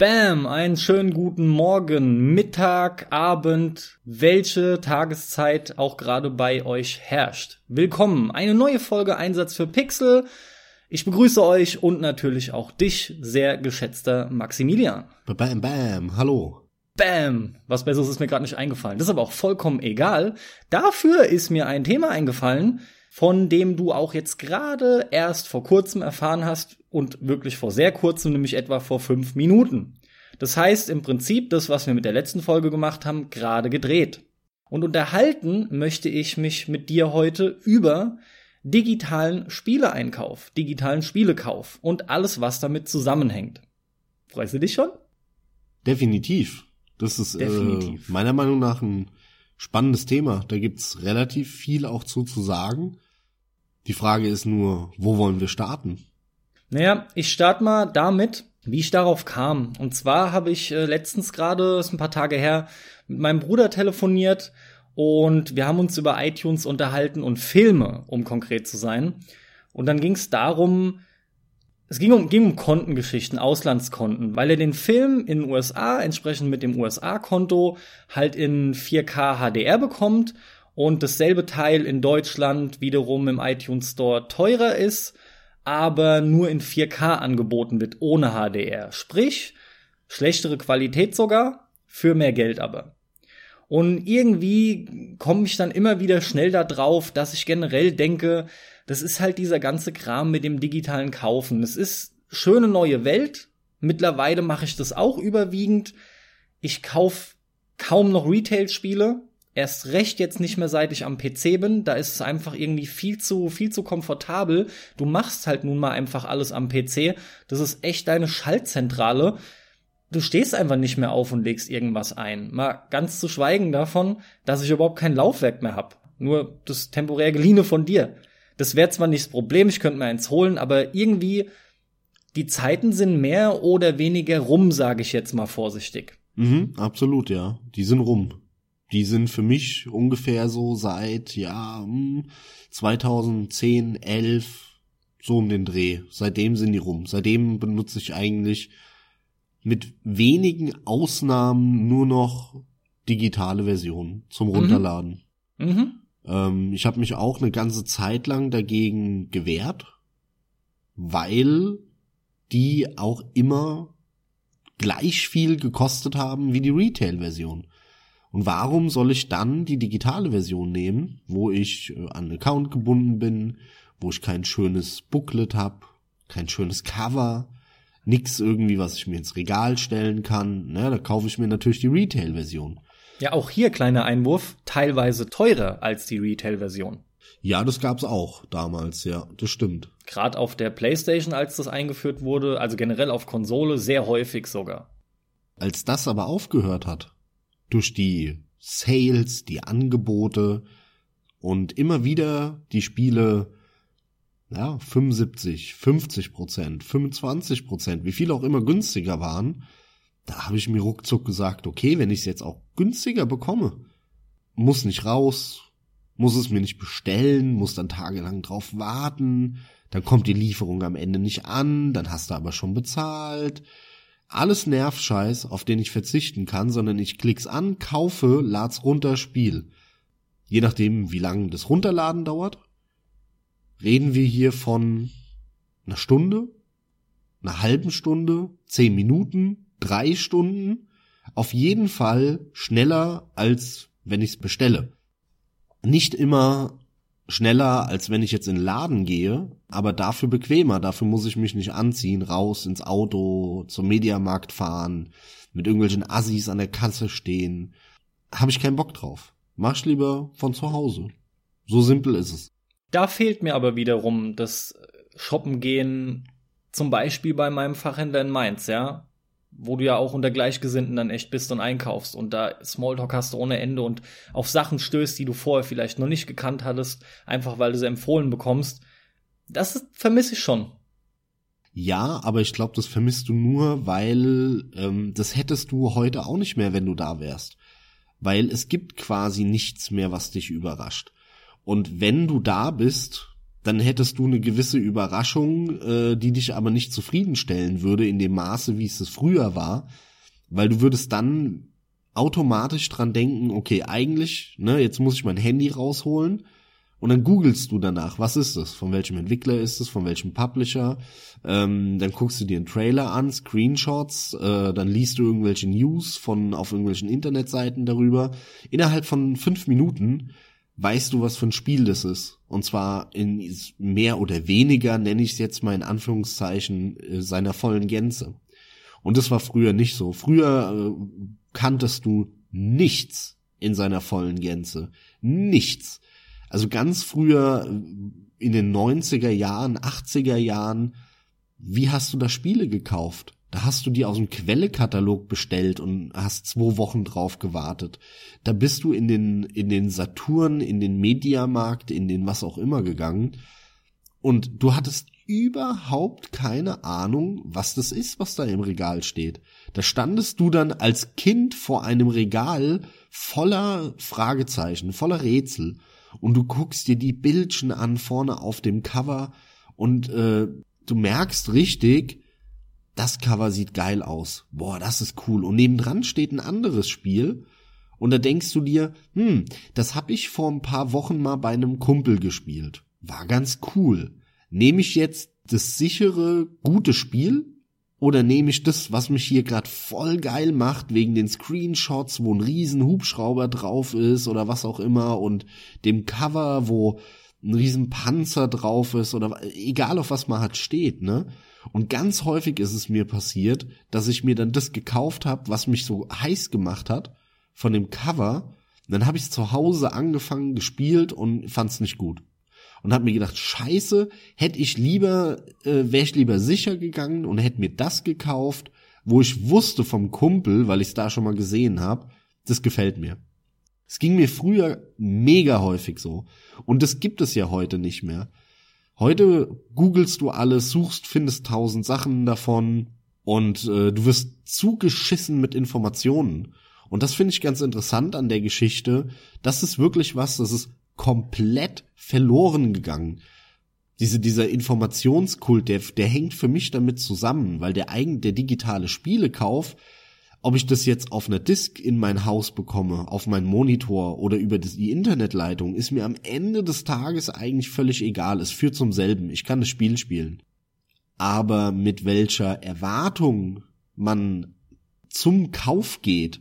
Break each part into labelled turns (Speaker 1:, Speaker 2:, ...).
Speaker 1: Bam, einen schönen guten Morgen, Mittag, Abend, welche Tageszeit auch gerade bei euch herrscht. Willkommen, eine neue Folge Einsatz für Pixel. Ich begrüße euch und natürlich auch dich, sehr geschätzter Maximilian.
Speaker 2: Bam, bam, hallo.
Speaker 1: Bam, was Besseres ist mir gerade nicht eingefallen. Das ist aber auch vollkommen egal. Dafür ist mir ein Thema eingefallen, von dem du auch jetzt gerade erst vor kurzem erfahren hast und wirklich vor sehr kurzem, nämlich etwa vor fünf Minuten. Das heißt im Prinzip das, was wir mit der letzten Folge gemacht haben, gerade gedreht. Und unterhalten möchte ich mich mit dir heute über digitalen Spieleeinkauf, digitalen Spielekauf und alles, was damit zusammenhängt. Freust du dich schon?
Speaker 2: Definitiv. Das ist äh, Definitiv. Äh, meiner Meinung nach ein spannendes Thema. Da gibt's relativ viel auch zu, zu sagen. Die Frage ist nur, wo wollen wir starten?
Speaker 1: Naja, ich starte mal damit, wie ich darauf kam. Und zwar habe ich äh, letztens gerade, ist ein paar Tage her, mit meinem Bruder telefoniert und wir haben uns über iTunes unterhalten und Filme, um konkret zu sein. Und dann ging es darum, es ging um, ging um Kontengeschichten, Auslandskonten, weil er den Film in den USA entsprechend mit dem USA-Konto halt in 4K HDR bekommt und dasselbe Teil in Deutschland wiederum im iTunes Store teurer ist, aber nur in 4K angeboten wird, ohne HDR. Sprich, schlechtere Qualität sogar, für mehr Geld aber. Und irgendwie komme ich dann immer wieder schnell da drauf, dass ich generell denke, das ist halt dieser ganze Kram mit dem digitalen Kaufen. Es ist schöne neue Welt. Mittlerweile mache ich das auch überwiegend. Ich kauf kaum noch Retail-Spiele. Erst recht jetzt nicht mehr, seit ich am PC bin. Da ist es einfach irgendwie viel zu, viel zu komfortabel. Du machst halt nun mal einfach alles am PC. Das ist echt deine Schaltzentrale. Du stehst einfach nicht mehr auf und legst irgendwas ein. Mal ganz zu schweigen davon, dass ich überhaupt kein Laufwerk mehr hab. Nur das temporär geliehene von dir. Das wäre zwar nicht das Problem, ich könnte mir eins holen, aber irgendwie die Zeiten sind mehr oder weniger rum, sage ich jetzt mal vorsichtig.
Speaker 2: Mhm, absolut, ja. Die sind rum. Die sind für mich ungefähr so seit, ja, 2010, hm, 11, so um den Dreh. Seitdem sind die rum. Seitdem benutze ich eigentlich mit wenigen Ausnahmen nur noch digitale Versionen zum mhm. Runterladen. Mhm. Mhm. Ähm, ich habe mich auch eine ganze Zeit lang dagegen gewehrt, weil die auch immer gleich viel gekostet haben wie die Retail-Version. Und warum soll ich dann die digitale Version nehmen, wo ich äh, an einen Account gebunden bin, wo ich kein schönes Booklet habe, kein schönes Cover, nix irgendwie, was ich mir ins Regal stellen kann. Ne, da kaufe ich mir natürlich die Retail-Version.
Speaker 1: Ja, auch hier kleiner Einwurf, teilweise teurer als die Retail-Version.
Speaker 2: Ja, das gab's auch damals, ja, das stimmt.
Speaker 1: Gerade auf der PlayStation, als das eingeführt wurde, also generell auf Konsole, sehr häufig sogar.
Speaker 2: Als das aber aufgehört hat, durch die Sales, die Angebote und immer wieder die Spiele, ja, 75, 50 Prozent, 25 Prozent, wie viel auch immer günstiger waren, da habe ich mir ruckzuck gesagt, okay, wenn ich es jetzt auch günstiger bekomme, muss nicht raus, muss es mir nicht bestellen, muss dann tagelang drauf warten, dann kommt die Lieferung am Ende nicht an, dann hast du aber schon bezahlt. Alles Nervscheiß, auf den ich verzichten kann, sondern ich klick's an, kaufe, lad's runter, Spiel. Je nachdem, wie lange das Runterladen dauert, reden wir hier von einer Stunde, einer halben Stunde, zehn Minuten, drei Stunden. Auf jeden Fall schneller, als wenn ich es bestelle. Nicht immer schneller, als wenn ich jetzt in den Laden gehe, aber dafür bequemer. Dafür muss ich mich nicht anziehen, raus ins Auto, zum Mediamarkt fahren, mit irgendwelchen Assis an der Kasse stehen. Habe ich keinen Bock drauf. Mach ich lieber von zu Hause. So simpel ist es.
Speaker 1: Da fehlt mir aber wiederum das Shoppen gehen, zum Beispiel bei meinem Fachhändler in Mainz, ja wo du ja auch unter Gleichgesinnten dann echt bist und einkaufst und da Smalltalk hast du ohne Ende und auf Sachen stößt, die du vorher vielleicht noch nicht gekannt hattest, einfach weil du sie empfohlen bekommst. Das vermisse ich schon.
Speaker 2: Ja, aber ich glaube, das vermisst du nur, weil ähm, das hättest du heute auch nicht mehr, wenn du da wärst. Weil es gibt quasi nichts mehr, was dich überrascht. Und wenn du da bist, dann hättest du eine gewisse Überraschung, äh, die dich aber nicht zufriedenstellen würde in dem Maße, wie es es früher war, weil du würdest dann automatisch dran denken, okay, eigentlich, ne, jetzt muss ich mein Handy rausholen und dann googelst du danach, was ist das, von welchem Entwickler ist es, von welchem Publisher, ähm, dann guckst du dir einen Trailer an, Screenshots, äh, dann liest du irgendwelche News von auf irgendwelchen Internetseiten darüber. Innerhalb von fünf Minuten weißt du, was für ein Spiel das ist. Und zwar in mehr oder weniger, nenne ich es jetzt mal in Anführungszeichen, äh, seiner vollen Gänze. Und das war früher nicht so. Früher äh, kanntest du nichts in seiner vollen Gänze. Nichts. Also ganz früher äh, in den 90er Jahren, 80er Jahren, wie hast du da Spiele gekauft? Da hast du die aus dem Quellekatalog bestellt und hast zwei Wochen drauf gewartet. Da bist du in den, in den Saturn, in den Mediamarkt, in den was auch immer gegangen. Und du hattest überhaupt keine Ahnung, was das ist, was da im Regal steht. Da standest du dann als Kind vor einem Regal voller Fragezeichen, voller Rätsel. Und du guckst dir die Bildchen an vorne auf dem Cover und äh, du merkst richtig, das Cover sieht geil aus. Boah, das ist cool. Und nebendran steht ein anderes Spiel. Und da denkst du dir, hm, das hab ich vor ein paar Wochen mal bei einem Kumpel gespielt. War ganz cool. Nehme ich jetzt das sichere, gute Spiel? Oder nehme ich das, was mich hier gerade voll geil macht, wegen den Screenshots, wo ein riesen Hubschrauber drauf ist oder was auch immer und dem Cover, wo ein riesen Panzer drauf ist oder egal auf was man hat steht, ne? Und ganz häufig ist es mir passiert, dass ich mir dann das gekauft habe, was mich so heiß gemacht hat von dem Cover. Dann habe ich zu Hause angefangen, gespielt und fand es nicht gut. Und habe mir gedacht, scheiße, hätte ich lieber, äh, wäre ich lieber sicher gegangen und hätte mir das gekauft, wo ich wusste vom Kumpel, weil ich es da schon mal gesehen habe, das gefällt mir. Es ging mir früher mega häufig so. Und das gibt es ja heute nicht mehr. Heute googelst du alles, suchst, findest tausend Sachen davon und äh, du wirst zugeschissen mit Informationen. Und das finde ich ganz interessant an der Geschichte. Das ist wirklich was, das ist komplett verloren gegangen. Diese, dieser Informationskult, der, der hängt für mich damit zusammen, weil der eigen, der digitale Spielekauf ob ich das jetzt auf einer Disk in mein Haus bekomme, auf meinen Monitor oder über die Internetleitung, ist mir am Ende des Tages eigentlich völlig egal. Es führt zum selben. Ich kann das Spiel spielen. Aber mit welcher Erwartung man zum Kauf geht,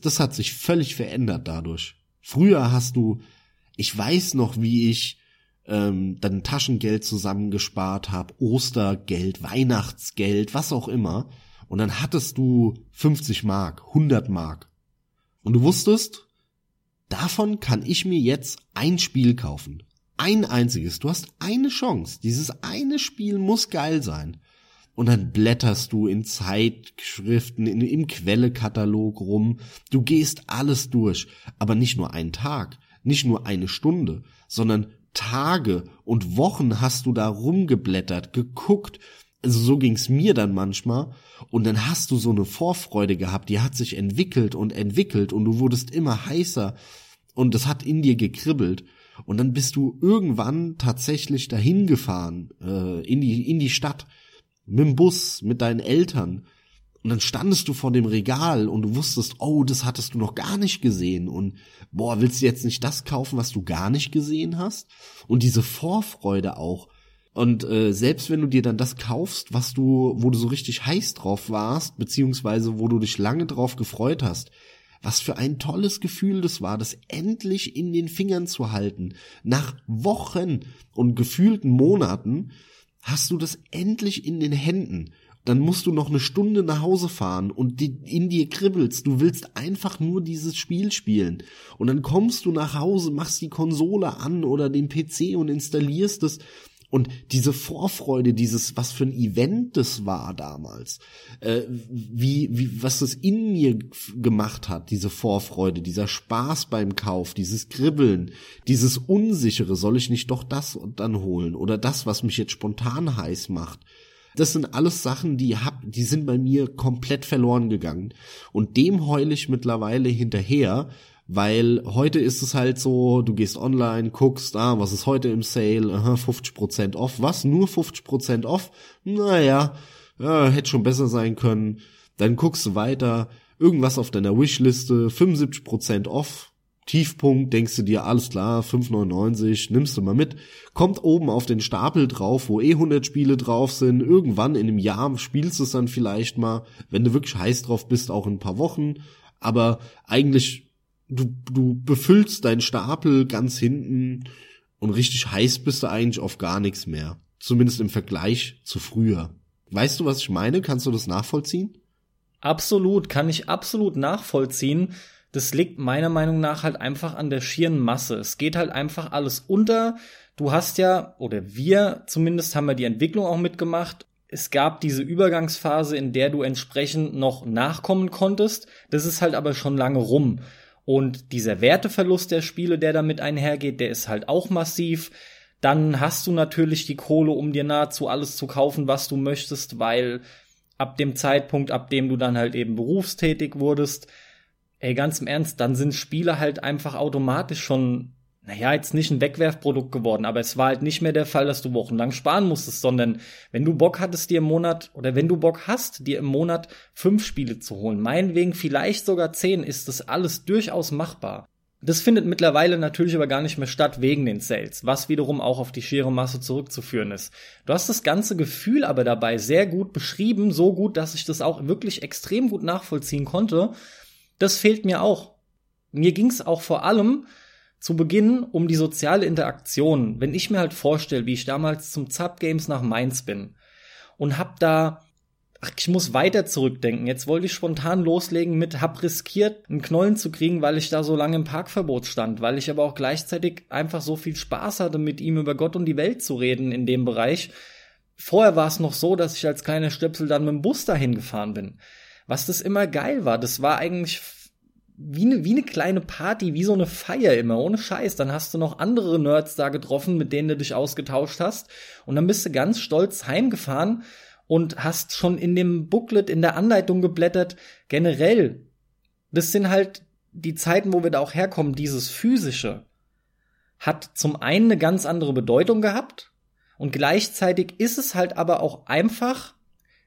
Speaker 2: das hat sich völlig verändert dadurch. Früher hast du, ich weiß noch, wie ich ähm, dann Taschengeld zusammengespart habe, Ostergeld, Weihnachtsgeld, was auch immer und dann hattest du 50 Mark, 100 Mark. Und du wusstest, davon kann ich mir jetzt ein Spiel kaufen. Ein einziges. Du hast eine Chance. Dieses eine Spiel muss geil sein. Und dann blätterst du in Zeitschriften, in, im Quellekatalog rum. Du gehst alles durch. Aber nicht nur einen Tag, nicht nur eine Stunde, sondern Tage und Wochen hast du da rumgeblättert, geguckt, also so ging's mir dann manchmal. Und dann hast du so eine Vorfreude gehabt, die hat sich entwickelt und entwickelt und du wurdest immer heißer. Und es hat in dir gekribbelt. Und dann bist du irgendwann tatsächlich dahin gefahren äh, in die in die Stadt mit dem Bus mit deinen Eltern. Und dann standest du vor dem Regal und du wusstest, oh, das hattest du noch gar nicht gesehen. Und boah, willst du jetzt nicht das kaufen, was du gar nicht gesehen hast? Und diese Vorfreude auch und äh, selbst wenn du dir dann das kaufst, was du, wo du so richtig heiß drauf warst, beziehungsweise wo du dich lange drauf gefreut hast, was für ein tolles Gefühl das war, das endlich in den Fingern zu halten. Nach Wochen und gefühlten Monaten hast du das endlich in den Händen. Dann musst du noch eine Stunde nach Hause fahren und in dir kribbelst. Du willst einfach nur dieses Spiel spielen. Und dann kommst du nach Hause, machst die Konsole an oder den PC und installierst es und diese Vorfreude, dieses, was für ein Event das war damals, äh, wie, wie, was das in mir gemacht hat, diese Vorfreude, dieser Spaß beim Kauf, dieses Kribbeln, dieses Unsichere, soll ich nicht doch das und dann holen oder das, was mich jetzt spontan heiß macht. Das sind alles Sachen, die hab, die sind bei mir komplett verloren gegangen. Und dem heule ich mittlerweile hinterher, Weil heute ist es halt so, du gehst online, guckst, ah, was ist heute im Sale? Aha, 50% off. Was? Nur 50% off? Naja, ja, hätte schon besser sein können. Dann guckst du weiter, irgendwas auf deiner Wishliste, 75% off. Tiefpunkt, denkst du dir, alles klar, 5,99, nimmst du mal mit, kommt oben auf den Stapel drauf, wo eh 100 Spiele drauf sind, irgendwann in einem Jahr spielst du es dann vielleicht mal, wenn du wirklich heiß drauf bist, auch in ein paar Wochen, aber eigentlich du, du befüllst deinen Stapel ganz hinten und richtig heiß bist du eigentlich auf gar nichts mehr. Zumindest im Vergleich zu früher. Weißt du, was ich meine? Kannst du das nachvollziehen?
Speaker 1: Absolut, kann ich absolut nachvollziehen. Das liegt meiner Meinung nach halt einfach an der schieren Masse. Es geht halt einfach alles unter. Du hast ja, oder wir zumindest haben ja die Entwicklung auch mitgemacht. Es gab diese Übergangsphase, in der du entsprechend noch nachkommen konntest. Das ist halt aber schon lange rum. Und dieser Werteverlust der Spiele, der damit einhergeht, der ist halt auch massiv. Dann hast du natürlich die Kohle, um dir nahezu alles zu kaufen, was du möchtest, weil ab dem Zeitpunkt, ab dem du dann halt eben berufstätig wurdest, ey, ganz im Ernst, dann sind Spiele halt einfach automatisch schon naja, jetzt nicht ein Wegwerfprodukt geworden, aber es war halt nicht mehr der Fall, dass du wochenlang sparen musstest, sondern wenn du Bock hattest, dir im Monat oder wenn du Bock hast, dir im Monat fünf Spiele zu holen, meinetwegen vielleicht sogar zehn, ist das alles durchaus machbar. Das findet mittlerweile natürlich aber gar nicht mehr statt wegen den Sales, was wiederum auch auf die schiere Masse zurückzuführen ist. Du hast das ganze Gefühl aber dabei sehr gut beschrieben, so gut, dass ich das auch wirklich extrem gut nachvollziehen konnte. Das fehlt mir auch. Mir ging's auch vor allem zu Beginn um die soziale Interaktion. Wenn ich mir halt vorstelle, wie ich damals zum Zap Games nach Mainz bin und hab da Ach, ich muss weiter zurückdenken. Jetzt wollte ich spontan loslegen mit, hab riskiert, einen Knollen zu kriegen, weil ich da so lange im Parkverbot stand, weil ich aber auch gleichzeitig einfach so viel Spaß hatte, mit ihm über Gott und die Welt zu reden in dem Bereich. Vorher war es noch so, dass ich als kleiner Stöpsel dann mit dem Bus dahin gefahren bin. Was das immer geil war, das war eigentlich wie eine, wie eine kleine Party, wie so eine Feier immer, ohne Scheiß. Dann hast du noch andere Nerds da getroffen, mit denen du dich ausgetauscht hast. Und dann bist du ganz stolz heimgefahren und hast schon in dem Booklet, in der Anleitung geblättert. Generell, das sind halt die Zeiten, wo wir da auch herkommen, dieses physische hat zum einen eine ganz andere Bedeutung gehabt und gleichzeitig ist es halt aber auch einfach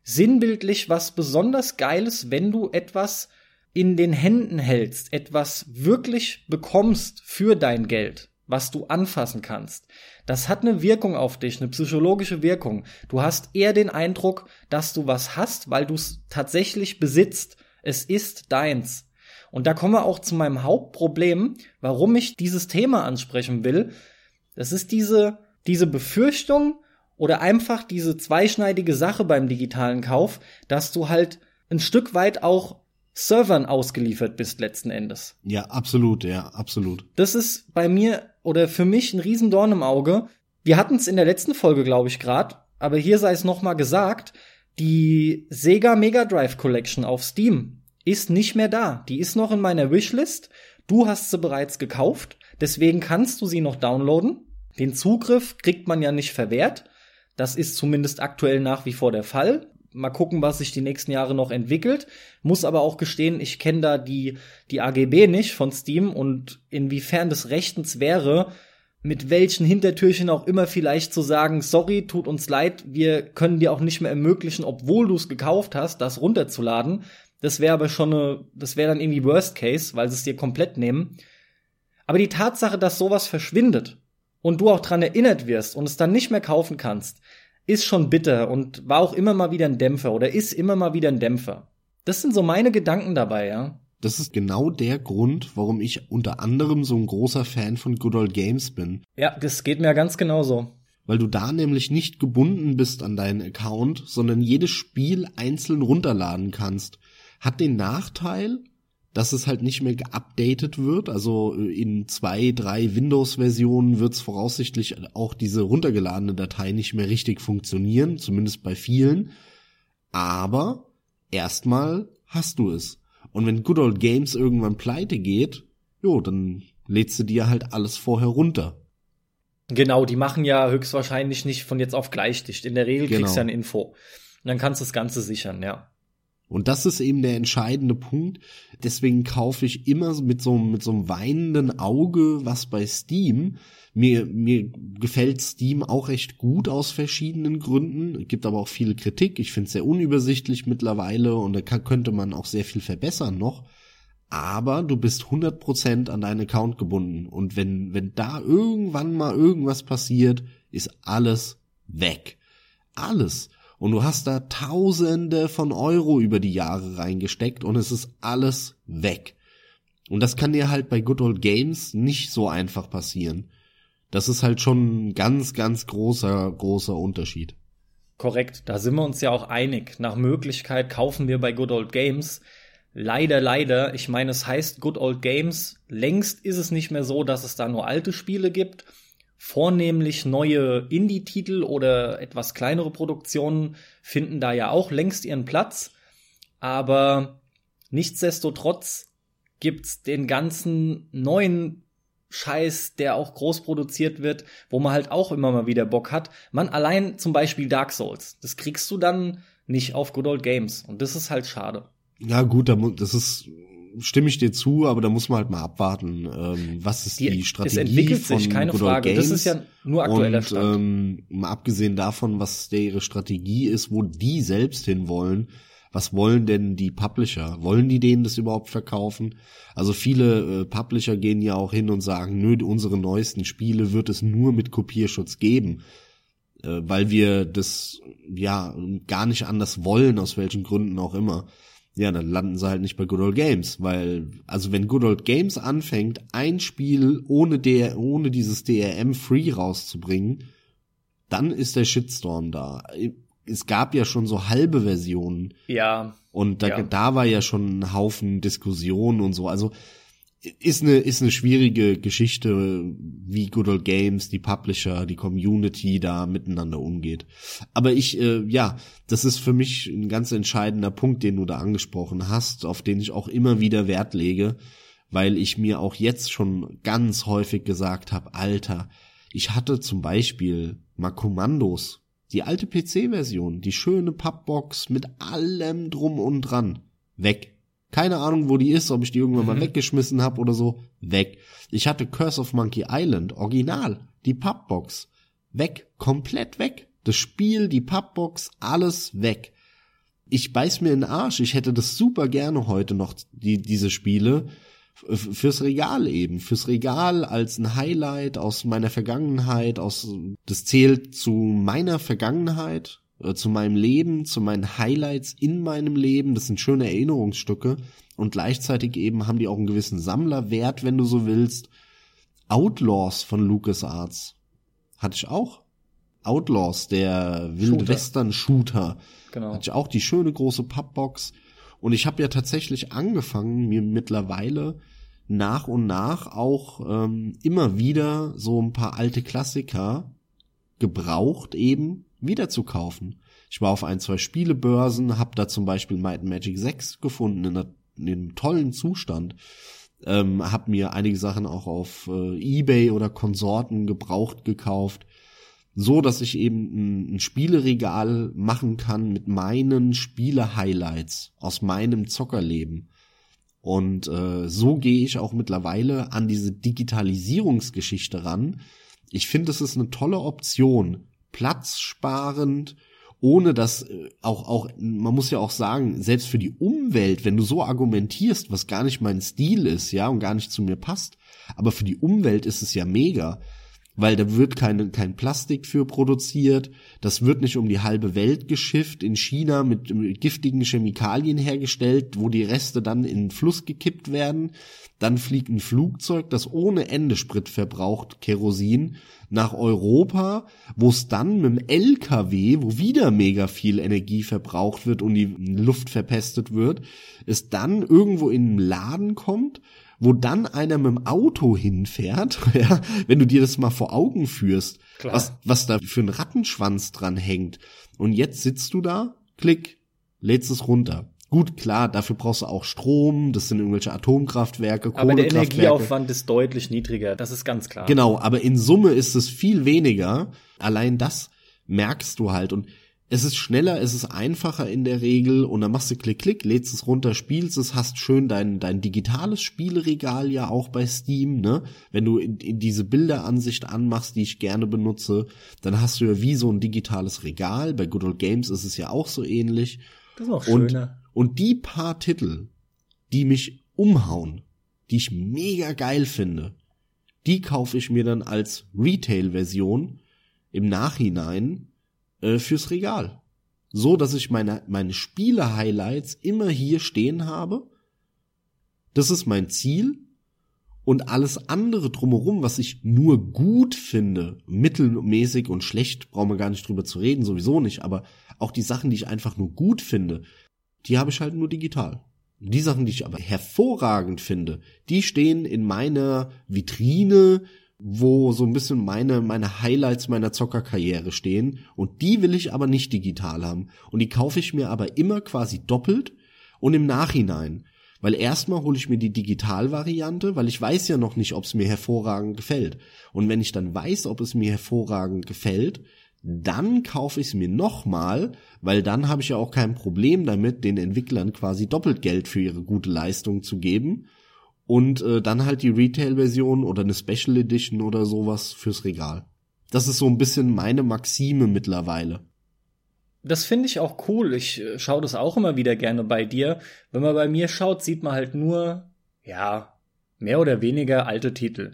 Speaker 1: sinnbildlich was besonders Geiles, wenn du etwas in den Händen hältst, etwas wirklich bekommst für dein Geld, was du anfassen kannst, das hat eine Wirkung auf dich, eine psychologische Wirkung. Du hast eher den Eindruck, dass du was hast, weil du es tatsächlich besitzt. Es ist deins. Und da kommen wir auch zu meinem Hauptproblem, warum ich dieses Thema ansprechen will. Das ist diese, diese Befürchtung oder einfach diese zweischneidige Sache beim digitalen Kauf, dass du halt ein Stück weit auch Servern ausgeliefert bist letzten Endes.
Speaker 2: Ja, absolut, ja, absolut.
Speaker 1: Das ist bei mir oder für mich ein Riesendorn im Auge. Wir hatten es in der letzten Folge, glaube ich, gerade, aber hier sei es noch mal gesagt, die Sega Mega Drive Collection auf Steam ist nicht mehr da. Die ist noch in meiner Wishlist. Du hast sie bereits gekauft, deswegen kannst du sie noch downloaden. Den Zugriff kriegt man ja nicht verwehrt. Das ist zumindest aktuell nach wie vor der Fall mal gucken, was sich die nächsten Jahre noch entwickelt. Muss aber auch gestehen, ich kenne da die, die AGB nicht von Steam und inwiefern des Rechtens wäre, mit welchen Hintertürchen auch immer vielleicht zu sagen, sorry, tut uns leid, wir können dir auch nicht mehr ermöglichen, obwohl du es gekauft hast, das runterzuladen. Das wäre aber schon eine, das wäre dann irgendwie Worst Case, weil sie es dir komplett nehmen. Aber die Tatsache, dass sowas verschwindet und du auch dran erinnert wirst und es dann nicht mehr kaufen kannst, ist schon bitter und war auch immer mal wieder ein Dämpfer oder ist immer mal wieder ein Dämpfer. Das sind so meine Gedanken dabei, ja.
Speaker 2: Das ist genau der Grund, warum ich unter anderem so ein großer Fan von Good Old Games bin.
Speaker 1: Ja, das geht mir ganz genauso.
Speaker 2: Weil du da nämlich nicht gebunden bist an deinen Account, sondern jedes Spiel einzeln runterladen kannst. Hat den Nachteil, dass es halt nicht mehr geupdatet wird. Also äh, in zwei, drei Windows-Versionen wird es voraussichtlich auch diese runtergeladene Datei nicht mehr richtig funktionieren, zumindest bei vielen. Aber erstmal hast du es. Und wenn Good Old Games irgendwann pleite geht, jo, dann lädst du dir halt alles vorher runter.
Speaker 1: Genau, die machen ja höchstwahrscheinlich nicht von jetzt auf gleich dicht. In der Regel genau. kriegst du ja eine Info. Und dann kannst du das Ganze sichern, ja.
Speaker 2: Und das ist eben der entscheidende Punkt. Deswegen kaufe ich immer mit so, mit so einem weinenden Auge was bei Steam. Mir, mir gefällt Steam auch recht gut aus verschiedenen Gründen. Gibt aber auch viel Kritik. Ich finde es sehr unübersichtlich mittlerweile und da kann, könnte man auch sehr viel verbessern noch. Aber du bist 100% an deinen Account gebunden. Und wenn, wenn da irgendwann mal irgendwas passiert, ist alles weg. Alles. Und du hast da Tausende von Euro über die Jahre reingesteckt und es ist alles weg. Und das kann dir halt bei Good Old Games nicht so einfach passieren. Das ist halt schon ein ganz, ganz großer, großer Unterschied.
Speaker 1: Korrekt, da sind wir uns ja auch einig. Nach Möglichkeit kaufen wir bei Good Old Games. Leider, leider, ich meine, es heißt Good Old Games. Längst ist es nicht mehr so, dass es da nur alte Spiele gibt Vornehmlich neue Indie-Titel oder etwas kleinere Produktionen finden da ja auch längst ihren Platz. Aber nichtsdestotrotz gibt's den ganzen neuen Scheiß, der auch groß produziert wird, wo man halt auch immer mal wieder Bock hat. Man allein zum Beispiel Dark Souls, das kriegst du dann nicht auf Good Old Games. Und das ist halt schade.
Speaker 2: Ja, gut, das ist stimme ich dir zu, aber da muss man halt mal abwarten. Ähm, was ist die, die Strategie? Es entwickelt sich,
Speaker 1: keine Frage. Games? Das ist ja nur aktueller
Speaker 2: und,
Speaker 1: Stand.
Speaker 2: Ähm, mal abgesehen davon, was der ihre Strategie ist, wo die selbst hinwollen, was wollen denn die Publisher? Wollen die denen das überhaupt verkaufen? Also viele äh, Publisher gehen ja auch hin und sagen, nö, unsere neuesten Spiele wird es nur mit Kopierschutz geben, äh, weil wir das ja gar nicht anders wollen, aus welchen Gründen auch immer ja, dann landen sie halt nicht bei Good Old Games, weil, also wenn Good Old Games anfängt, ein Spiel ohne der, ohne dieses DRM Free rauszubringen, dann ist der Shitstorm da. Es gab ja schon so halbe Versionen.
Speaker 1: Ja.
Speaker 2: Und da,
Speaker 1: ja.
Speaker 2: da war ja schon ein Haufen Diskussionen und so. Also ist eine ist eine schwierige Geschichte, wie Good Old Games, die Publisher, die Community da miteinander umgeht. Aber ich äh, ja, das ist für mich ein ganz entscheidender Punkt, den du da angesprochen hast, auf den ich auch immer wieder Wert lege, weil ich mir auch jetzt schon ganz häufig gesagt habe, Alter, ich hatte zum Beispiel mal Kommandos, die alte PC-Version, die schöne Pappbox mit allem drum und dran, weg keine Ahnung, wo die ist, ob ich die irgendwann mal mhm. weggeschmissen habe oder so. Weg. Ich hatte Curse of Monkey Island, original, die Pappbox. Weg, komplett weg. Das Spiel, die Pappbox, alles weg. Ich beiß mir in den Arsch. Ich hätte das super gerne heute noch, die, diese Spiele. Fürs Regal eben. Fürs Regal als ein Highlight aus meiner Vergangenheit, aus, das zählt zu meiner Vergangenheit zu meinem Leben, zu meinen Highlights in meinem Leben. Das sind schöne Erinnerungsstücke und gleichzeitig eben haben die auch einen gewissen Sammlerwert, wenn du so willst. Outlaws von LucasArts hatte ich auch. Outlaws, der Wild Western Shooter. Genau. Hatte ich auch die schöne große Pappbox. Und ich habe ja tatsächlich angefangen, mir mittlerweile nach und nach auch ähm, immer wieder so ein paar alte Klassiker gebraucht eben wieder zu kaufen. Ich war auf ein, zwei Spielebörsen, habe da zum Beispiel Might Magic 6 gefunden in, einer, in einem tollen Zustand. Ähm, habe mir einige Sachen auch auf äh, eBay oder Konsorten gebraucht gekauft, so dass ich eben ein, ein Spieleregal machen kann mit meinen Spiele-Highlights aus meinem Zockerleben. Und äh, so gehe ich auch mittlerweile an diese Digitalisierungsgeschichte ran. Ich finde, es ist eine tolle Option, platzsparend, ohne dass äh, auch auch man muss ja auch sagen, selbst für die Umwelt, wenn du so argumentierst, was gar nicht mein Stil ist, ja, und gar nicht zu mir passt, aber für die Umwelt ist es ja mega, weil da wird keine, kein Plastik für produziert, das wird nicht um die halbe Welt geschifft, in China mit, mit giftigen Chemikalien hergestellt, wo die Reste dann in den Fluss gekippt werden, dann fliegt ein Flugzeug, das ohne Ende Sprit verbraucht, Kerosin, nach Europa, wo es dann mit dem LKW, wo wieder mega viel Energie verbraucht wird und die Luft verpestet wird, es dann irgendwo in einen Laden kommt, wo dann einer mit dem Auto hinfährt, ja, wenn du dir das mal vor Augen führst, was, was da für ein Rattenschwanz dran hängt. Und jetzt sitzt du da, klick, lädst es runter. Gut, klar, dafür brauchst du auch Strom, das sind irgendwelche Atomkraftwerke,
Speaker 1: Aber der Energieaufwand ist deutlich niedriger, das ist ganz klar.
Speaker 2: Genau, aber in Summe ist es viel weniger. Allein das merkst du halt und es ist schneller, es ist einfacher in der Regel und dann machst du Klick, Klick, lädst es runter, spielst es, hast schön dein, dein digitales Spieleregal ja auch bei Steam, ne? Wenn du in, in diese Bilderansicht anmachst, die ich gerne benutze, dann hast du ja wie so ein digitales Regal. Bei Good Old Games ist es ja auch so ähnlich.
Speaker 1: Das ist auch
Speaker 2: Und,
Speaker 1: schöner.
Speaker 2: und die paar Titel, die mich umhauen, die ich mega geil finde, die kaufe ich mir dann als Retail-Version im Nachhinein äh, fürs Regal. So, dass ich meine, meine Spiele-Highlights immer hier stehen habe. Das ist mein Ziel. Und alles andere drumherum, was ich nur gut finde, mittelmäßig und schlecht, brauchen wir gar nicht drüber zu reden, sowieso nicht, aber auch die Sachen, die ich einfach nur gut finde, die habe ich halt nur digital. Die Sachen, die ich aber hervorragend finde, die stehen in meiner Vitrine, wo so ein bisschen meine, meine Highlights meiner Zockerkarriere stehen. Und die will ich aber nicht digital haben. Und die kaufe ich mir aber immer quasi doppelt und im Nachhinein. Weil erstmal hole ich mir die Digitalvariante, weil ich weiß ja noch nicht, ob es mir hervorragend gefällt. Und wenn ich dann weiß, ob es mir hervorragend gefällt, dann kaufe ich es mir nochmal, weil dann habe ich ja auch kein Problem damit, den Entwicklern quasi doppelt Geld für ihre gute Leistung zu geben und äh, dann halt die Retail-Version oder eine Special Edition oder sowas fürs Regal. Das ist so ein bisschen meine Maxime mittlerweile.
Speaker 1: Das finde ich auch cool. Ich äh, schaue das auch immer wieder gerne bei dir. Wenn man bei mir schaut, sieht man halt nur, ja, mehr oder weniger alte Titel.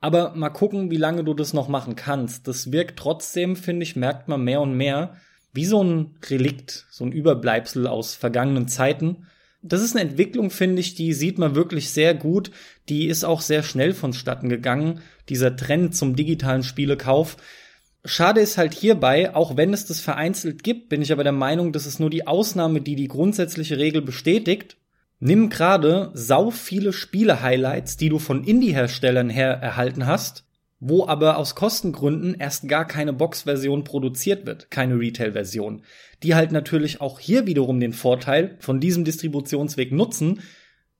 Speaker 1: Aber mal gucken, wie lange du das noch machen kannst. Das wirkt trotzdem, finde ich, merkt man mehr und mehr wie so ein Relikt, so ein Überbleibsel aus vergangenen Zeiten. Das ist eine Entwicklung, finde ich, die sieht man wirklich sehr gut. Die ist auch sehr schnell vonstatten gegangen. Dieser Trend zum digitalen Spielekauf. Schade ist halt hierbei, auch wenn es das vereinzelt gibt, bin ich aber der Meinung, das ist nur die Ausnahme, die die grundsätzliche Regel bestätigt. Nimm gerade sau viele Spiele-Highlights, die du von Indie-Herstellern her erhalten hast, wo aber aus Kostengründen erst gar keine Box-Version produziert wird, keine Retail-Version, die halt natürlich auch hier wiederum den Vorteil von diesem Distributionsweg nutzen,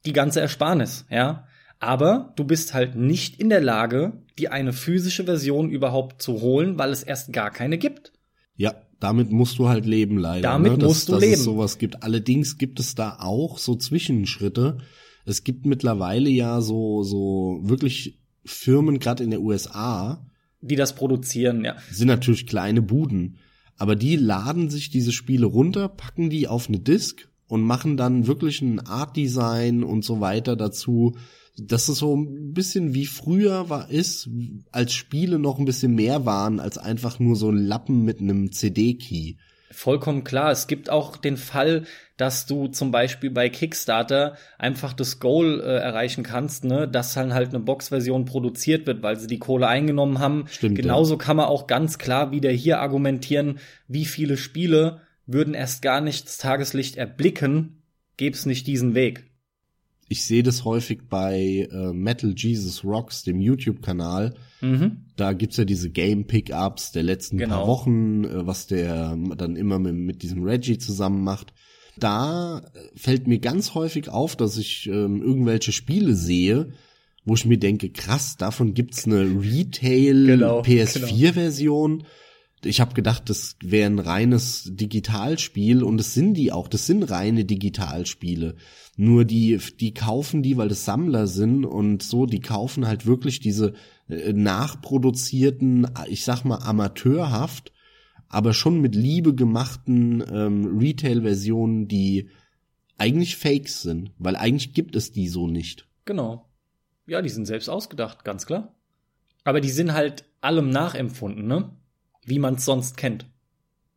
Speaker 1: die ganze Ersparnis, ja. Aber du bist halt nicht in der Lage, die eine physische Version überhaupt zu holen, weil es erst gar keine gibt.
Speaker 2: Ja, damit musst du halt leben, leider.
Speaker 1: Damit
Speaker 2: ne? dass,
Speaker 1: musst du
Speaker 2: dass
Speaker 1: leben.
Speaker 2: Es sowas gibt. Allerdings gibt es da auch so Zwischenschritte. Es gibt mittlerweile ja so so wirklich Firmen, gerade in der USA,
Speaker 1: Die das produzieren, ja.
Speaker 2: sind natürlich kleine Buden, aber die laden sich diese Spiele runter, packen die auf eine Disk und machen dann wirklich ein Art Design und so weiter dazu. Das ist so ein bisschen wie früher war ist, als Spiele noch ein bisschen mehr waren als einfach nur so ein Lappen mit einem CD-Key.
Speaker 1: Vollkommen klar. Es gibt auch den Fall, dass du zum Beispiel bei Kickstarter einfach das Goal äh, erreichen kannst, ne, dass dann halt eine Box-Version produziert wird, weil sie die Kohle eingenommen haben.
Speaker 2: Stimmt, ja.
Speaker 1: Genauso kann man auch ganz klar wieder hier argumentieren, wie viele Spiele würden erst gar nicht das Tageslicht erblicken, gäb's nicht diesen Weg.
Speaker 2: Ich sehe das häufig bei äh, Metal Jesus Rocks, dem YouTube-Kanal.
Speaker 1: Mhm.
Speaker 2: Da gibt's ja diese Game-Pickups der letzten
Speaker 1: Genau.
Speaker 2: paar Wochen, äh, was der dann immer mit, mit diesem Reggie zusammen macht. Da äh, fällt mir ganz häufig auf, dass ich ähm, irgendwelche Spiele sehe, wo ich mir denke, krass, davon gibt's eine Retail
Speaker 1: Genau,
Speaker 2: PS4-Version. Ich habe gedacht, das wäre ein reines Digitalspiel und es sind die auch. Das sind reine Digitalspiele. Nur die, die kaufen die, weil das Sammler sind und so, die kaufen halt wirklich diese äh, nachproduzierten, ich sag mal amateurhaft, aber schon mit Liebe gemachten ähm, Retail-Versionen, die eigentlich Fakes sind, weil eigentlich gibt es die so nicht.
Speaker 1: Genau. Ja, die sind selbst ausgedacht, ganz klar. Aber die sind halt allem nachempfunden, ne? Wie man es sonst kennt.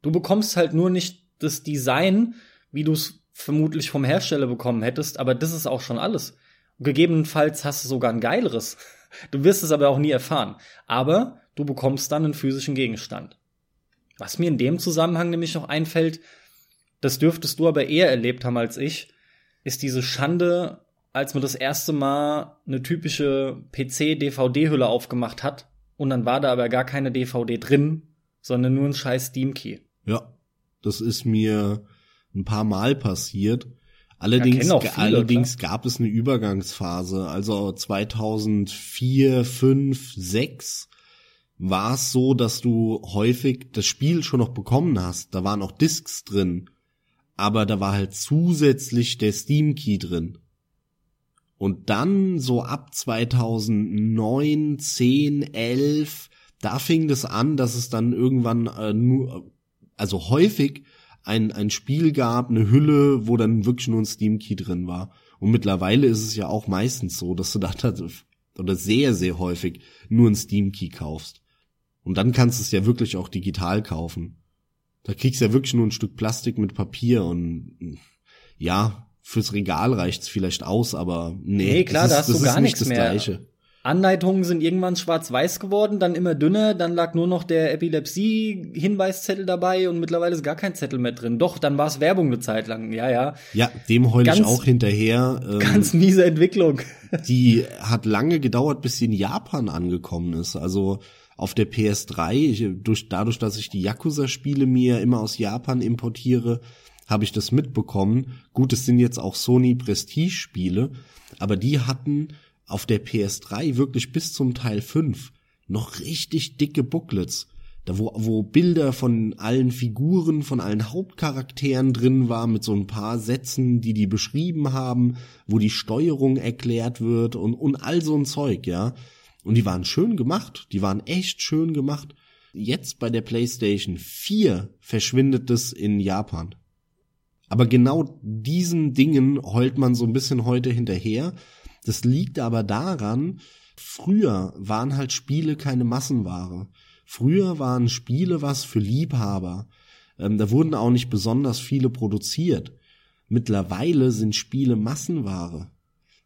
Speaker 1: Du bekommst halt nur nicht das Design, wie du es vermutlich vom Hersteller bekommen hättest, aber das ist auch schon alles. Gegebenenfalls hast du sogar ein geileres. Du wirst es aber auch nie erfahren. Aber du bekommst dann einen physischen Gegenstand. Was mir in dem Zusammenhang nämlich noch einfällt, das dürftest du aber eher erlebt haben als ich, ist diese Schande, als man das erste Mal eine typische PC-DVD-Hülle aufgemacht hat und dann war da aber gar keine DVD drin, sondern nur ein scheiß Steam-Key.
Speaker 2: Ja, das ist mir ein paar Mal passiert. Allerdings,
Speaker 1: auch viele,
Speaker 2: allerdings gab es eine Übergangsphase. Also 2004, 5, 6 war es so, dass du häufig das Spiel schon noch bekommen hast. Da waren auch Discs drin, aber da war halt zusätzlich der Steam Key drin. Und dann so ab 2009, 10, 11, da fing das an, dass es dann irgendwann äh, nur, also häufig ein, ein Spiel gab, eine Hülle, wo dann wirklich nur ein Steam Key drin war. Und mittlerweile ist es ja auch meistens so, dass du da oder sehr, sehr häufig nur ein Steam Key kaufst. Und dann kannst du es ja wirklich auch digital kaufen. Da kriegst du ja wirklich nur ein Stück Plastik mit Papier und ja, fürs Regal reicht's vielleicht aus, aber nee,
Speaker 1: nee klar, da hast du gar nichts mehr.
Speaker 2: Gleiche.
Speaker 1: Anleitungen sind irgendwann schwarz-weiß geworden, dann immer dünner, dann lag nur noch der Epilepsie-Hinweiszettel dabei und mittlerweile ist gar kein Zettel mehr drin. Doch, dann war es Werbung eine Zeit lang, ja, ja.
Speaker 2: Ja, dem heul ich auch hinterher.
Speaker 1: Ähm, ganz miese Entwicklung.
Speaker 2: die hat lange gedauert, bis sie in Japan angekommen ist. Also auf der PS3, ich, durch, dadurch, dass ich die Yakuza-Spiele mir immer aus Japan importiere, habe ich das mitbekommen. Gut, es sind jetzt auch Sony Prestige-Spiele, aber die hatten auf der PS3 wirklich bis zum Teil 5 noch richtig dicke Booklets, da wo, wo Bilder von allen Figuren, von allen Hauptcharakteren drin war, mit so ein paar Sätzen, die die beschrieben haben, wo die Steuerung erklärt wird und, und all so ein Zeug, ja. Und die waren schön gemacht, die waren echt schön gemacht. Jetzt bei der PlayStation 4 verschwindet es in Japan. Aber genau diesen Dingen heult man so ein bisschen heute hinterher, das liegt aber daran, früher waren halt Spiele keine Massenware. Früher waren Spiele was für Liebhaber. Ähm, da wurden auch nicht besonders viele produziert. Mittlerweile sind Spiele Massenware.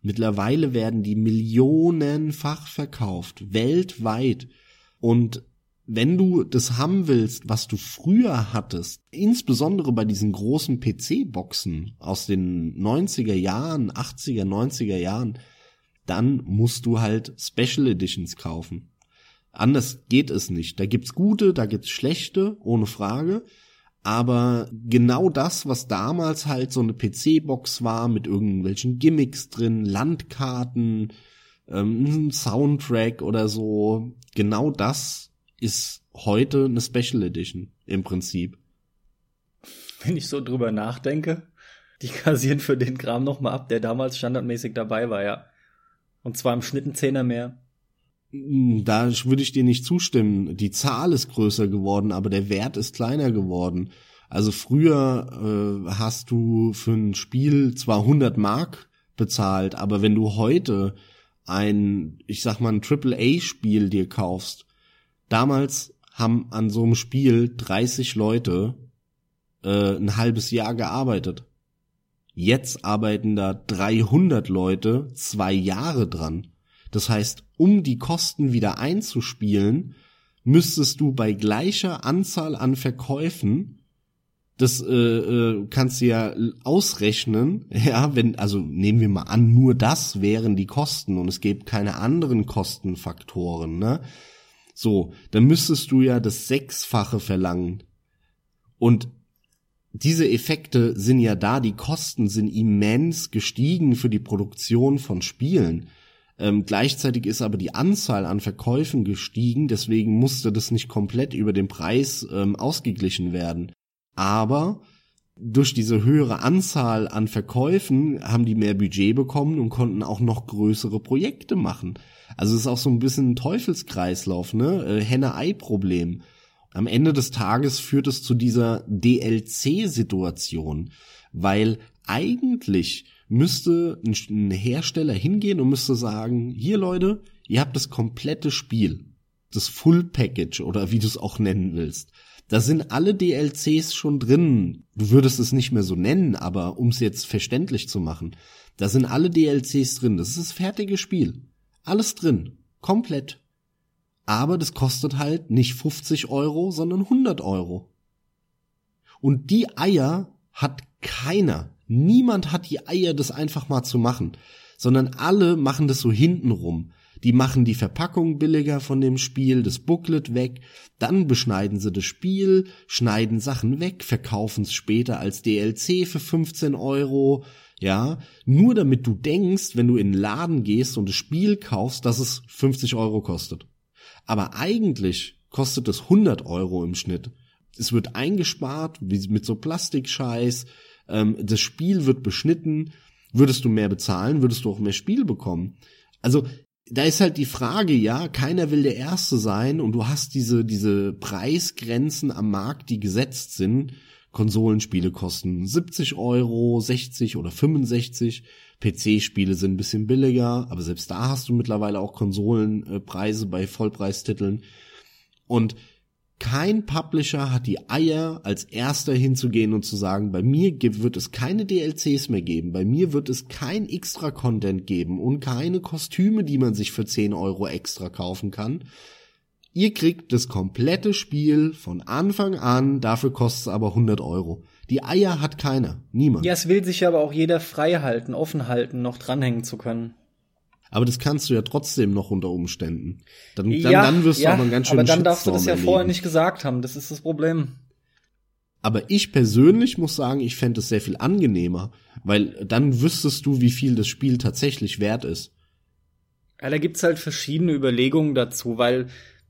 Speaker 2: Mittlerweile werden die millionenfach verkauft, weltweit. Und wenn du das haben willst, was du früher hattest, insbesondere bei diesen großen PC-Boxen aus den 90er Jahren, 80er, 90er Jahren, dann musst du halt Special Editions kaufen. Anders geht es nicht. Da gibt's gute, da gibt's schlechte, ohne Frage. Aber genau das, was damals halt so eine PC-Box war, mit irgendwelchen Gimmicks drin, Landkarten, ähm, Soundtrack oder so, genau das ist heute eine Special Edition im Prinzip.
Speaker 1: Wenn ich so drüber nachdenke, die kassieren für den Kram noch mal ab, der damals standardmäßig dabei war, ja. Und zwar im Schnitt ein Zehner mehr.
Speaker 2: Hm, da würde ich dir nicht zustimmen. Die Zahl ist größer geworden, aber der Wert ist kleiner geworden. Also früher äh, hast du für ein Spiel zwar 100 Mark bezahlt, aber wenn du heute ein, ich sag mal, ein AAA-Spiel dir kaufst, Damals haben an so einem Spiel 30 Leute äh, ein halbes Jahr gearbeitet. Jetzt arbeiten da 300 Leute zwei Jahre dran. Das heißt, um die Kosten wieder einzuspielen, müsstest du bei gleicher Anzahl an Verkäufen das äh, äh, kannst du ja ausrechnen, ja, wenn, also nehmen wir mal an, nur das wären die Kosten und es gäbe keine anderen Kostenfaktoren, ne? So, dann müsstest du ja das Sechsfache verlangen. Und diese Effekte sind ja da, die Kosten sind immens gestiegen für die Produktion von Spielen. Ähm, gleichzeitig ist aber die Anzahl an Verkäufen gestiegen, deswegen musste das nicht komplett über den Preis ähm, ausgeglichen werden. Aber durch diese höhere Anzahl an Verkäufen haben die mehr Budget bekommen und konnten auch noch größere Projekte machen. Also es ist auch so ein bisschen ein Teufelskreislauf, ne? Äh, Henne-Ei-Problem. Am Ende des Tages führt es zu dieser DLC-Situation, weil eigentlich müsste ein Hersteller hingehen und müsste sagen, hier Leute, ihr habt das komplette Spiel, das Full Package oder wie du es auch nennen willst. Da sind alle DLCs schon drin. Du würdest es nicht mehr so nennen, aber um es jetzt verständlich zu machen, da sind alle DLCs drin. Das ist das fertige Spiel. Alles drin. Komplett. Aber das kostet halt nicht 50 Euro, sondern 100 Euro. Und die Eier hat keiner. Niemand hat die Eier, das einfach mal zu machen, sondern alle machen das so hintenrum. Die machen die Verpackung billiger von dem Spiel, das Booklet weg, dann beschneiden sie das Spiel, schneiden Sachen weg, verkaufen es später als DLC für 15 Euro, ja, nur damit du denkst, wenn du in den Laden gehst und das Spiel kaufst, dass es 50 Euro kostet. Aber eigentlich kostet es 100 Euro im Schnitt. Es wird eingespart, wie mit so Plastikscheiß. Ähm, das Spiel wird beschnitten. Würdest du mehr bezahlen, würdest du auch mehr Spiel bekommen. Also da ist halt die Frage, ja, keiner will der Erste sein und du hast diese, diese Preisgrenzen am Markt, die gesetzt sind. Konsolenspiele kosten 70 Euro, 60 oder 65. PC-Spiele sind ein bisschen billiger, aber selbst da hast du mittlerweile auch Konsolenpreise bei Vollpreistiteln. Und kein Publisher hat die Eier, als erster hinzugehen und zu sagen, bei mir wird es keine DLCs mehr geben, bei mir wird es kein extra Content geben und keine Kostüme, die man sich für 10 Euro extra kaufen kann. Ihr kriegt das komplette Spiel von Anfang an, dafür kostet es aber 100 Euro. Die Eier hat keiner, niemand.
Speaker 1: Ja, es will sich aber auch jeder frei halten, offen halten, noch dranhängen zu können.
Speaker 2: Aber das kannst du ja trotzdem noch unter Umständen. Dann, dann, ja, dann wirst du
Speaker 1: ja,
Speaker 2: aber einen ganz schönen
Speaker 1: Aber dann darfst du das ja
Speaker 2: erleben.
Speaker 1: vorher nicht gesagt haben. Das ist das Problem.
Speaker 2: Aber ich persönlich muss sagen, ich fände es sehr viel angenehmer, weil dann wüsstest du, wie viel das Spiel tatsächlich wert ist.
Speaker 1: Ja, da gibt's halt verschiedene Überlegungen dazu, weil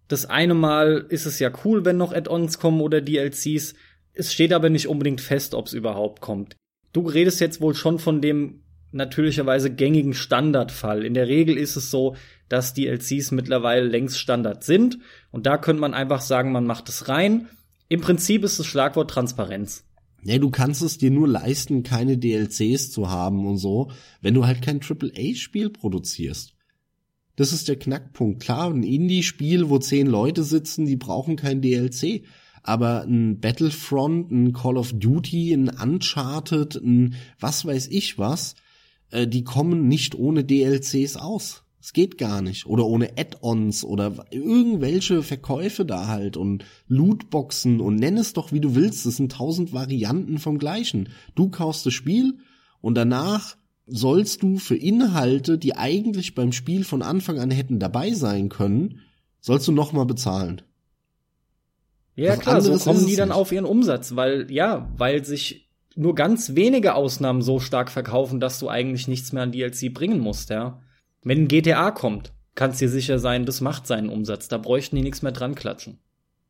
Speaker 1: das eine Mal ist es ja cool, wenn noch Add-ons kommen oder DLCs. Es steht aber nicht unbedingt fest, ob es überhaupt kommt. Du redest jetzt wohl schon von dem natürlicherweise gängigen Standardfall. In der Regel ist es so, dass DLCs mittlerweile längst Standard sind und da könnte man einfach sagen, man macht es rein. Im Prinzip ist das Schlagwort Transparenz.
Speaker 2: Ja, du kannst es dir nur leisten, keine DLCs zu haben und so, wenn du halt kein AAA-Spiel produzierst. Das ist der Knackpunkt. Klar, ein Indie-Spiel, wo zehn Leute sitzen, die brauchen kein DLC. Aber ein Battlefront, ein Call of Duty, ein Uncharted, ein was weiß ich was, äh, die kommen nicht ohne DLCs aus. Es geht gar nicht. Oder ohne Add-ons oder irgendwelche Verkäufe da halt und Lootboxen und nenn es doch wie du willst. Es sind tausend Varianten vom gleichen. Du kaufst das Spiel und danach sollst du für Inhalte, die eigentlich beim Spiel von Anfang an hätten dabei sein können, sollst du nochmal bezahlen.
Speaker 1: Ja, Was klar, so kommen die dann nicht. auf ihren Umsatz, weil, ja, weil sich nur ganz wenige Ausnahmen so stark verkaufen, dass du eigentlich nichts mehr an DLC bringen musst, ja. Wenn ein GTA kommt, kannst dir sicher sein, das macht seinen Umsatz. Da bräuchten die nichts mehr dran klatschen.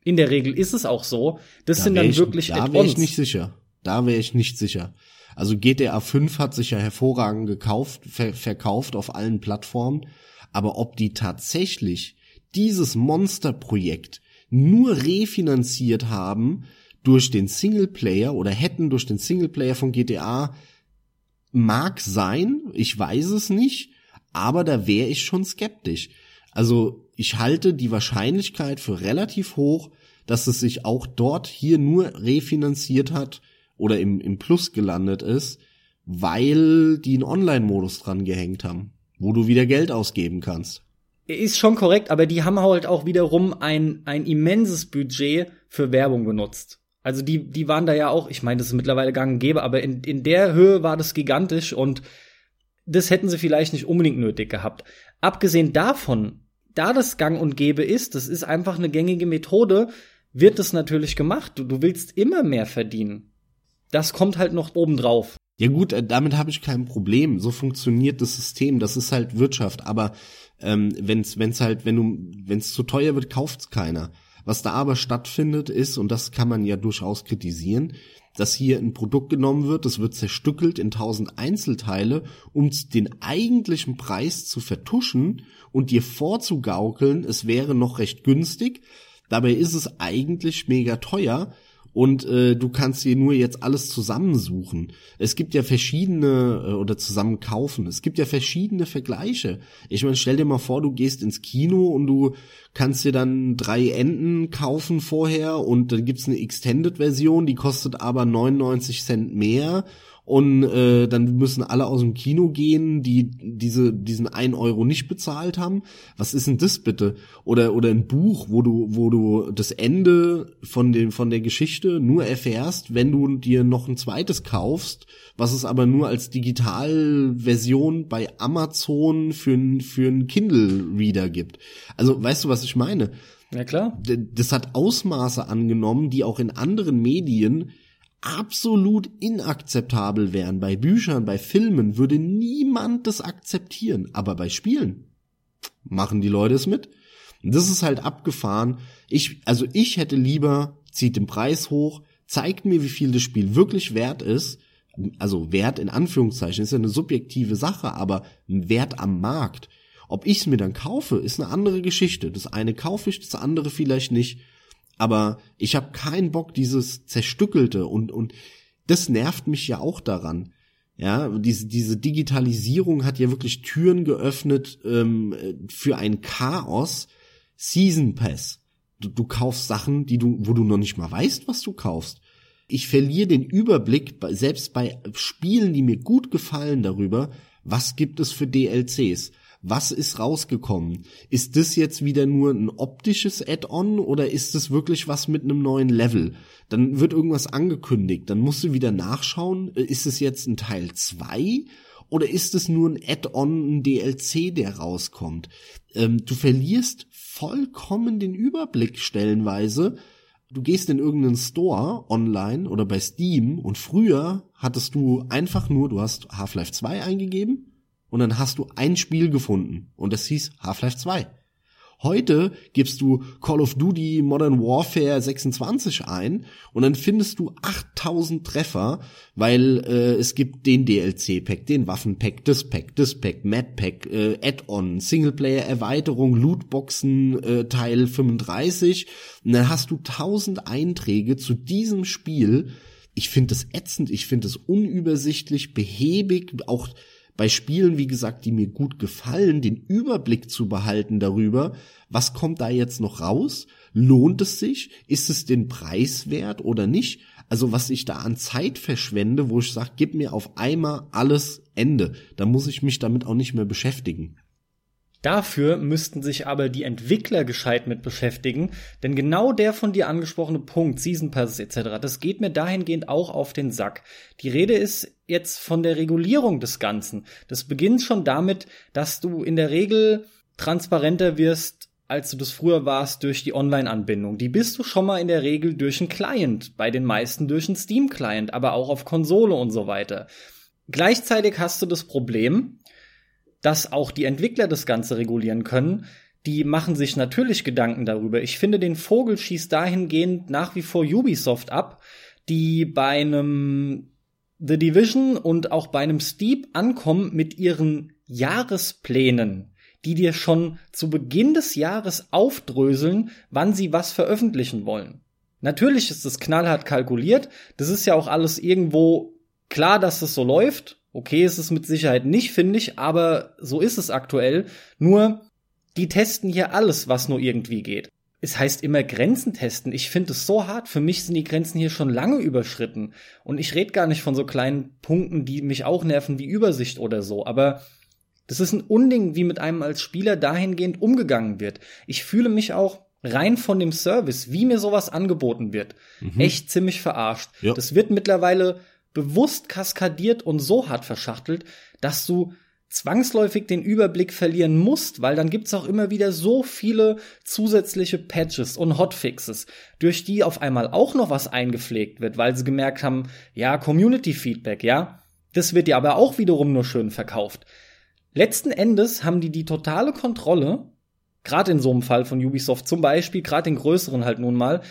Speaker 1: In der Regel ist es auch so. Das da sind dann
Speaker 2: ich,
Speaker 1: wirklich
Speaker 2: Da wäre ich nicht sicher. Da wäre ich nicht sicher. Also GTA 5 hat sich ja hervorragend gekauft, ver verkauft auf allen Plattformen. Aber ob die tatsächlich dieses Monsterprojekt nur refinanziert haben, durch den Singleplayer oder hätten durch den Singleplayer von GTA mag sein, ich weiß es nicht, aber da wäre ich schon skeptisch. Also ich halte die Wahrscheinlichkeit für relativ hoch, dass es sich auch dort hier nur refinanziert hat oder im, im Plus gelandet ist, weil die einen Online-Modus dran gehängt haben, wo du wieder Geld ausgeben kannst.
Speaker 1: Ist schon korrekt, aber die haben halt auch wiederum ein, ein immenses Budget für Werbung genutzt. Also die, die waren da ja auch, ich meine, das ist mittlerweile gang und gäbe, aber in, in der Höhe war das gigantisch und das hätten sie vielleicht nicht unbedingt nötig gehabt. Abgesehen davon, da das gang und gäbe ist, das ist einfach eine gängige Methode, wird das natürlich gemacht. Du, du willst immer mehr verdienen. Das kommt halt noch oben drauf.
Speaker 2: Ja gut, äh, damit habe ich kein Problem. So funktioniert das System. Das ist halt Wirtschaft. Aber ähm, wenn's, wenn's halt, wenn du, wenn's zu teuer wird, kauft's keiner. Was da aber stattfindet ist, und das kann man ja durchaus kritisieren, dass hier ein Produkt genommen wird, das wird zerstückelt in tausend Einzelteile, um den eigentlichen Preis zu vertuschen und dir vorzugaukeln, es wäre noch recht günstig. Dabei ist es eigentlich mega teuer, und äh, du kannst dir nur jetzt alles zusammensuchen. Es gibt ja verschiedene äh, oder zusammen kaufen. Es gibt ja verschiedene Vergleiche. Ich meine, stell dir mal vor, du gehst ins Kino und du kannst dir dann drei Enden kaufen vorher und dann gibt's eine Extended-Version, die kostet aber 99 Cent mehr und äh, dann müssen alle aus dem Kino gehen, die diese diesen ein Euro nicht bezahlt haben. Was ist denn das bitte? Oder oder ein Buch, wo du wo du das Ende von dem von der Geschichte nur erfährst, wenn du dir noch ein zweites kaufst, was es aber nur als Digitalversion bei Amazon für für ein Kindle Reader gibt. Also weißt du, was ich meine?
Speaker 1: Ja klar.
Speaker 2: Das hat Ausmaße angenommen, die auch in anderen Medien absolut inakzeptabel wären. Bei Büchern, bei Filmen würde niemand das akzeptieren. Aber bei Spielen machen die Leute es mit. Und das ist halt abgefahren. Ich, also ich hätte lieber, zieht den Preis hoch, zeigt mir, wie viel das Spiel wirklich wert ist. Also Wert in Anführungszeichen ist ja eine subjektive Sache, aber Wert am Markt. Ob ich es mir dann kaufe, ist eine andere Geschichte. Das eine kaufe ich, das andere vielleicht nicht. Aber ich habe keinen Bock, dieses zerstückelte und und das nervt mich ja auch daran. Ja, diese, diese Digitalisierung hat ja wirklich Türen geöffnet ähm, für ein Chaos. Season Pass. Du, du kaufst Sachen, die du, wo du noch nicht mal weißt, was du kaufst. Ich verliere den Überblick, selbst bei Spielen, die mir gut gefallen darüber, was gibt es für DLCs? Was ist rausgekommen? Ist das jetzt wieder nur ein optisches Add-on oder ist es wirklich was mit einem neuen Level? Dann wird irgendwas angekündigt, dann musst du wieder nachschauen, ist es jetzt ein Teil 2 oder ist es nur ein Add-on, ein DLC, der rauskommt? Ähm, du verlierst vollkommen den Überblick stellenweise. Du gehst in irgendeinen Store online oder bei Steam und früher hattest du einfach nur, du hast Half-Life 2 eingegeben und dann hast du ein Spiel gefunden und das hieß Half-Life 2. Heute gibst du Call of Duty Modern Warfare 26 ein und dann findest du 8000 Treffer, weil äh, es gibt den DLC-Pack, den Waffen-Pack, das Pack, das Pack, Mad-Pack, äh, Add-on, Singleplayer-Erweiterung, Lootboxen äh, Teil 35 und dann hast du 1000 Einträge zu diesem Spiel. Ich finde das ätzend, ich finde es unübersichtlich, behäbig, auch bei Spielen, wie gesagt, die mir gut gefallen, den Überblick zu behalten darüber, was kommt da jetzt noch raus? Lohnt es sich? Ist es den Preis wert oder nicht? Also was ich da an Zeit verschwende, wo ich sage, gib mir auf einmal alles Ende. Da muss ich mich damit auch nicht mehr beschäftigen.
Speaker 1: Dafür müssten sich aber die Entwickler gescheit mit beschäftigen, denn genau der von dir angesprochene Punkt, Season Passes etc., das geht mir dahingehend auch auf den Sack. Die Rede ist jetzt von der Regulierung des Ganzen. Das beginnt schon damit, dass du in der Regel transparenter wirst, als du das früher warst durch die Online-Anbindung. Die bist du schon mal in der Regel durch einen Client, bei den meisten durch einen Steam-Client, aber auch auf Konsole und so weiter. Gleichzeitig hast du das Problem, dass auch die Entwickler das Ganze regulieren können, die machen sich natürlich Gedanken darüber. Ich finde, den Vogel schießt dahingehend nach wie vor Ubisoft ab, die bei einem The Division und auch bei einem Steep ankommen mit ihren Jahresplänen, die dir schon zu Beginn des Jahres aufdröseln, wann sie was veröffentlichen wollen. Natürlich ist es knallhart kalkuliert, das ist ja auch alles irgendwo klar, dass es so läuft, Okay, ist es mit Sicherheit nicht, finde ich, aber so ist es aktuell. Nur, die testen hier alles, was nur irgendwie geht. Es heißt immer Grenzen testen. Ich finde es so hart. Für mich sind die Grenzen hier schon lange überschritten. Und ich rede gar nicht von so kleinen Punkten, die mich auch nerven wie Übersicht oder so. Aber das ist ein Unding, wie mit einem als Spieler dahingehend umgegangen wird. Ich fühle mich auch rein von dem Service, wie mir sowas angeboten wird, mhm. echt ziemlich verarscht. Ja. Das wird mittlerweile bewusst kaskadiert und so hart verschachtelt, dass du zwangsläufig den Überblick verlieren musst, weil dann gibt's auch immer wieder so viele zusätzliche Patches und Hotfixes, durch die auf einmal auch noch was eingepflegt wird, weil sie gemerkt haben, ja, Community Feedback, ja, das wird ja aber auch wiederum nur schön verkauft. Letzten Endes haben die die totale Kontrolle, gerade in so einem Fall von Ubisoft zum Beispiel, gerade den größeren halt nun mal,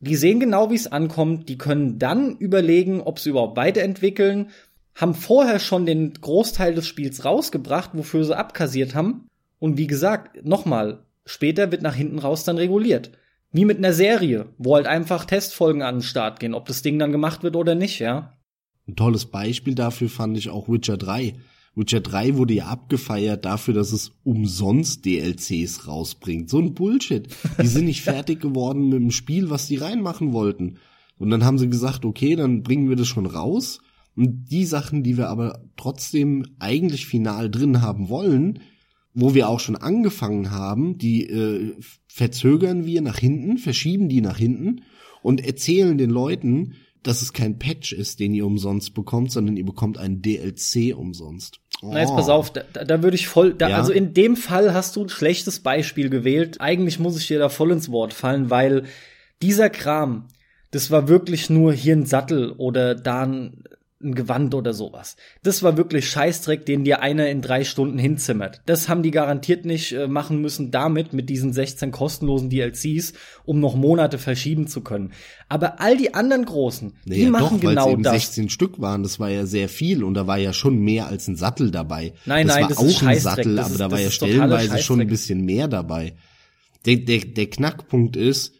Speaker 1: die sehen genau, wie es ankommt, die können dann überlegen, ob sie überhaupt weiterentwickeln, haben vorher schon den Großteil des Spiels rausgebracht, wofür sie abkassiert haben. Und wie gesagt, nochmal, später wird nach hinten raus dann reguliert. Wie mit einer Serie, wo halt einfach Testfolgen an den Start gehen, ob das Ding dann gemacht wird oder nicht, ja.
Speaker 2: Ein tolles Beispiel dafür fand ich auch Witcher 3. Witcher 3 wurde ja abgefeiert dafür, dass es umsonst DLCs rausbringt. So ein Bullshit. Die sind nicht fertig geworden mit dem Spiel, was die reinmachen wollten. Und dann haben sie gesagt, okay, dann bringen wir das schon raus. Und die Sachen, die wir aber trotzdem eigentlich final drin haben wollen, wo wir auch schon angefangen haben, die äh, verzögern wir nach hinten, verschieben die nach hinten und erzählen den Leuten, dass es kein Patch ist, den ihr umsonst bekommt, sondern ihr bekommt einen DLC umsonst.
Speaker 1: Oh. Na, jetzt pass auf, da, da würde ich voll, da, ja? also in dem Fall hast du ein schlechtes Beispiel gewählt. Eigentlich muss ich dir da voll ins Wort fallen, weil dieser Kram, das war wirklich nur hier ein Sattel oder da ein ein Gewand oder sowas. Das war wirklich Scheißdreck, den dir einer in drei Stunden hinzimmert. Das haben die garantiert nicht äh, machen müssen damit, mit diesen 16 kostenlosen DLCs, um noch Monate verschieben zu können. Aber all die anderen großen,
Speaker 2: naja,
Speaker 1: die machen
Speaker 2: doch,
Speaker 1: genau
Speaker 2: eben
Speaker 1: das.
Speaker 2: 16 Stück waren, das war ja sehr viel und da war ja schon mehr als ein Sattel dabei.
Speaker 1: Nein,
Speaker 2: das
Speaker 1: nein,
Speaker 2: war
Speaker 1: das
Speaker 2: auch
Speaker 1: ist
Speaker 2: ein. Sattel,
Speaker 1: Das
Speaker 2: aber
Speaker 1: ist-
Speaker 2: da war ja stellenweise schon ein bisschen mehr dabei. Der, der, der Knackpunkt ist,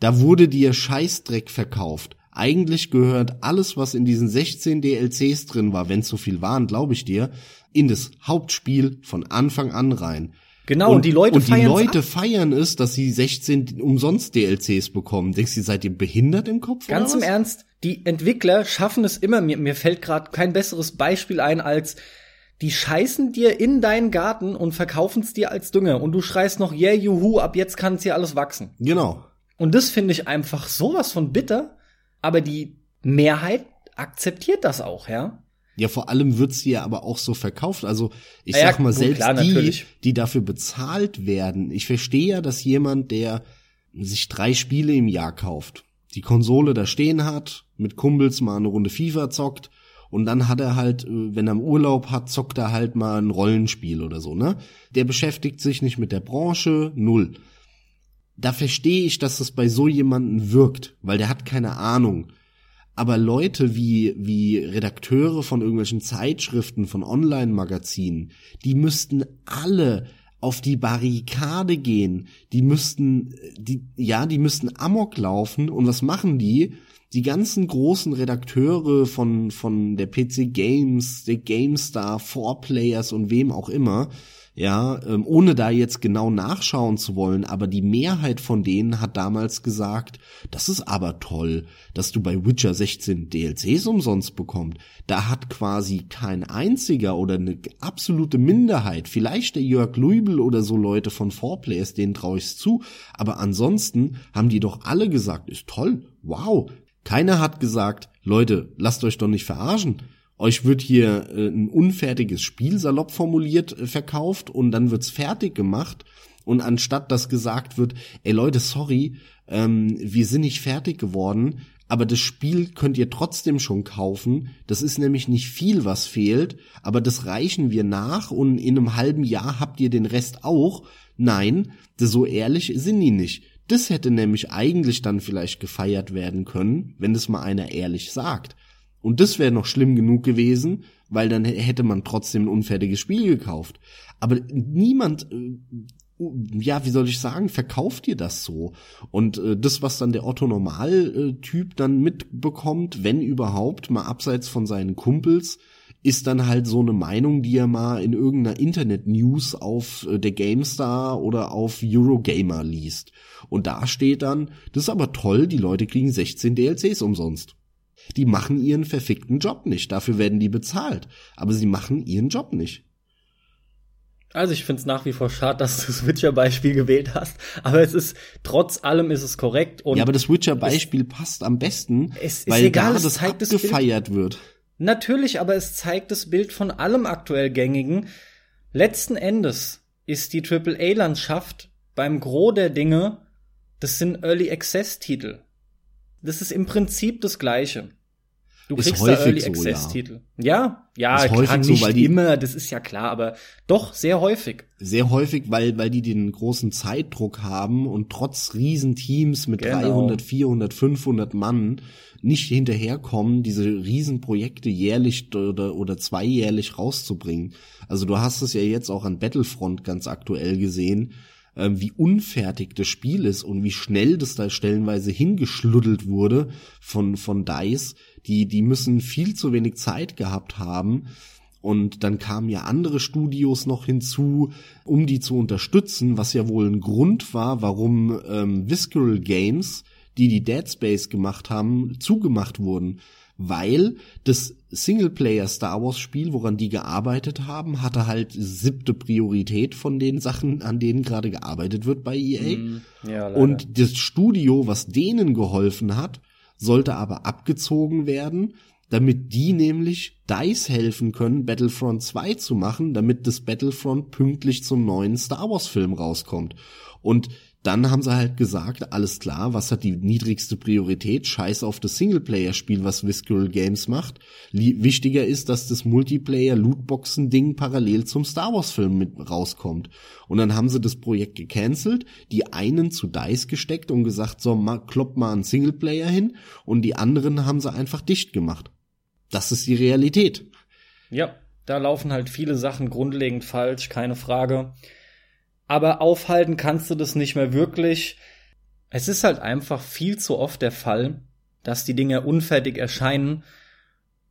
Speaker 2: da wurde dir Scheißdreck verkauft. Eigentlich gehört alles, was in diesen 16 DLCs drin war, wenn es so viel waren, glaube ich dir, in das Hauptspiel von Anfang an rein.
Speaker 1: Genau, und, die Leute
Speaker 2: und die Leute
Speaker 1: ab.
Speaker 2: feiern es, dass sie 16 umsonst DLCs bekommen. Denkst du, seid ihr behindert im Kopf?
Speaker 1: Ganz im? Ernst, die Entwickler schaffen es immer, mir, mir fällt gerade kein besseres Beispiel ein als die scheißen dir in deinen Garten und verkaufen es dir als Dünger und du schreist noch, yeah, juhu, ab jetzt kann es hier alles wachsen.
Speaker 2: Genau.
Speaker 1: Und das finde ich einfach sowas von bitter, aber die Mehrheit akzeptiert das auch, ja?
Speaker 2: Ja, vor allem wird sie ja aber auch so verkauft. Also ich
Speaker 1: Ja,
Speaker 2: sag mal,
Speaker 1: gut,
Speaker 2: selbst
Speaker 1: klar,
Speaker 2: die,
Speaker 1: natürlich.
Speaker 2: die dafür bezahlt werden. Ich verstehe ja, dass jemand, der sich drei Spiele im Jahr kauft, die Konsole da stehen hat, mit Kumpels mal eine Runde FIFA zockt und dann hat er halt, äh, wenn er im Urlaub hat, zockt er halt mal ein Rollenspiel oder so, ne? Der beschäftigt sich nicht mit der Branche, null. Da verstehe ich, dass das bei so jemanden wirkt, weil der hat keine Ahnung. Aber Leute wie, wie Redakteure von irgendwelchen Zeitschriften, von Online-Magazinen, die müssten alle auf die Barrikade gehen. Die müssten, die, ja, die müssten Amok laufen. Und was machen die? Die ganzen großen Redakteure von, von der PC Games, der GameStar, 4Players und wem auch immer, ja, ähm, ohne da jetzt genau nachschauen zu wollen, aber die Mehrheit von denen hat damals gesagt, das ist aber toll, dass du bei Witcher 16 DLCs umsonst bekommst. Da hat quasi kein einziger oder eine absolute Minderheit, vielleicht der Jörg Luibel oder so Leute von 4Players, denen traue ich's zu, aber ansonsten haben die doch alle gesagt, ist toll, wow. Keiner hat gesagt, Leute, lasst euch doch nicht verarschen euch wird hier äh, ein unfertiges Spiel salopp formuliert äh, verkauft und dann wird's fertig gemacht und anstatt dass gesagt wird, ey Leute, sorry, ähm, wir sind nicht fertig geworden, aber das Spiel könnt ihr trotzdem schon kaufen. Das ist nämlich nicht viel, was fehlt, aber das reichen wir nach und in einem halben Jahr habt ihr den Rest auch. Nein, so ehrlich sind die nicht. Das hätte nämlich eigentlich dann vielleicht gefeiert werden können, wenn es mal einer ehrlich sagt. Und das wäre noch schlimm genug gewesen, weil dann hätte man trotzdem ein unfertiges Spiel gekauft. Aber niemand, äh, ja, wie soll ich sagen, verkauft dir das so. Und äh, das, was dann der Otto Normal-Typ dann mitbekommt, wenn überhaupt, mal abseits von seinen Kumpels, ist dann halt so eine Meinung, die er mal in irgendeiner Internet-News auf äh, der GameStar oder auf Eurogamer liest. Und da steht dann, das ist aber toll, die Leute kriegen 16 DLCs umsonst. Die machen ihren verfickten Job nicht. Dafür werden die bezahlt. Aber sie machen ihren Job nicht.
Speaker 1: Also ich finde es nach wie vor schade, dass du das Witcher-Beispiel gewählt hast, aber es ist, trotz allem ist es korrekt und
Speaker 2: ja, aber das Witcher-Beispiel passt am besten,
Speaker 1: Es ist
Speaker 2: weil
Speaker 1: egal,
Speaker 2: da
Speaker 1: es
Speaker 2: das
Speaker 1: das
Speaker 2: abgefeiert wird.
Speaker 1: Natürlich, aber es zeigt das Bild von allem aktuell gängigen. Letzten Endes ist die AAA-Landschaft beim Gros der Dinge, das sind Early Access-Titel. Das ist im Prinzip das Gleiche. Du
Speaker 2: Ist
Speaker 1: kriegst da Early
Speaker 2: so,
Speaker 1: Access-Titel. Ja, ja,
Speaker 2: Ist
Speaker 1: klar,
Speaker 2: häufig so,
Speaker 1: nicht
Speaker 2: weil die-
Speaker 1: immer, das ist ja klar, aber doch sehr häufig.
Speaker 2: Sehr häufig, weil, weil die den großen Zeitdruck haben und trotz Riesenteams mit
Speaker 1: Genau.
Speaker 2: 300, 400, 500 Mann nicht hinterherkommen, diese Riesenprojekte jährlich oder, oder zweijährlich rauszubringen. Also du hast es ja jetzt auch an Battlefront ganz aktuell gesehen, ähm, wie unfertig das Spiel ist und wie schnell das da stellenweise hingeschluddelt wurde von, von DICE. Die, die müssen viel zu wenig Zeit gehabt haben. Und dann kamen ja andere Studios noch hinzu, um die zu unterstützen, was ja wohl ein Grund war, warum ähm, Visceral Games, die die Dead Space gemacht haben, zugemacht wurden. Weil das Singleplayer Star Wars Spiel, woran die gearbeitet haben, hatte halt siebte Priorität von den Sachen, an denen gerade gearbeitet wird bei EA.
Speaker 1: Ja, leider.
Speaker 2: Und das Studio, was denen geholfen hat, sollte aber abgezogen werden, damit die nämlich DICE helfen können, Battlefront 2 zu machen, damit das Battlefront pünktlich zum neuen Star Wars Film rauskommt. Und dann haben sie halt gesagt, alles klar, was hat die niedrigste Priorität? Scheiß auf das Singleplayer-Spiel, was Visceral Games macht. Wichtiger ist, dass das Multiplayer-Lootboxen-Ding parallel zum Star Wars-Film mit rauskommt. Und dann haben sie das Projekt gecancelt, die einen zu DICE gesteckt und gesagt, so, mal, klopp mal einen Singleplayer hin und die anderen haben sie einfach dicht gemacht. Das ist die Realität.
Speaker 1: Ja, da laufen halt viele Sachen grundlegend falsch, keine Frage aber aufhalten kannst du das nicht mehr wirklich. Es ist halt einfach viel zu oft der Fall, dass die Dinge unfertig erscheinen,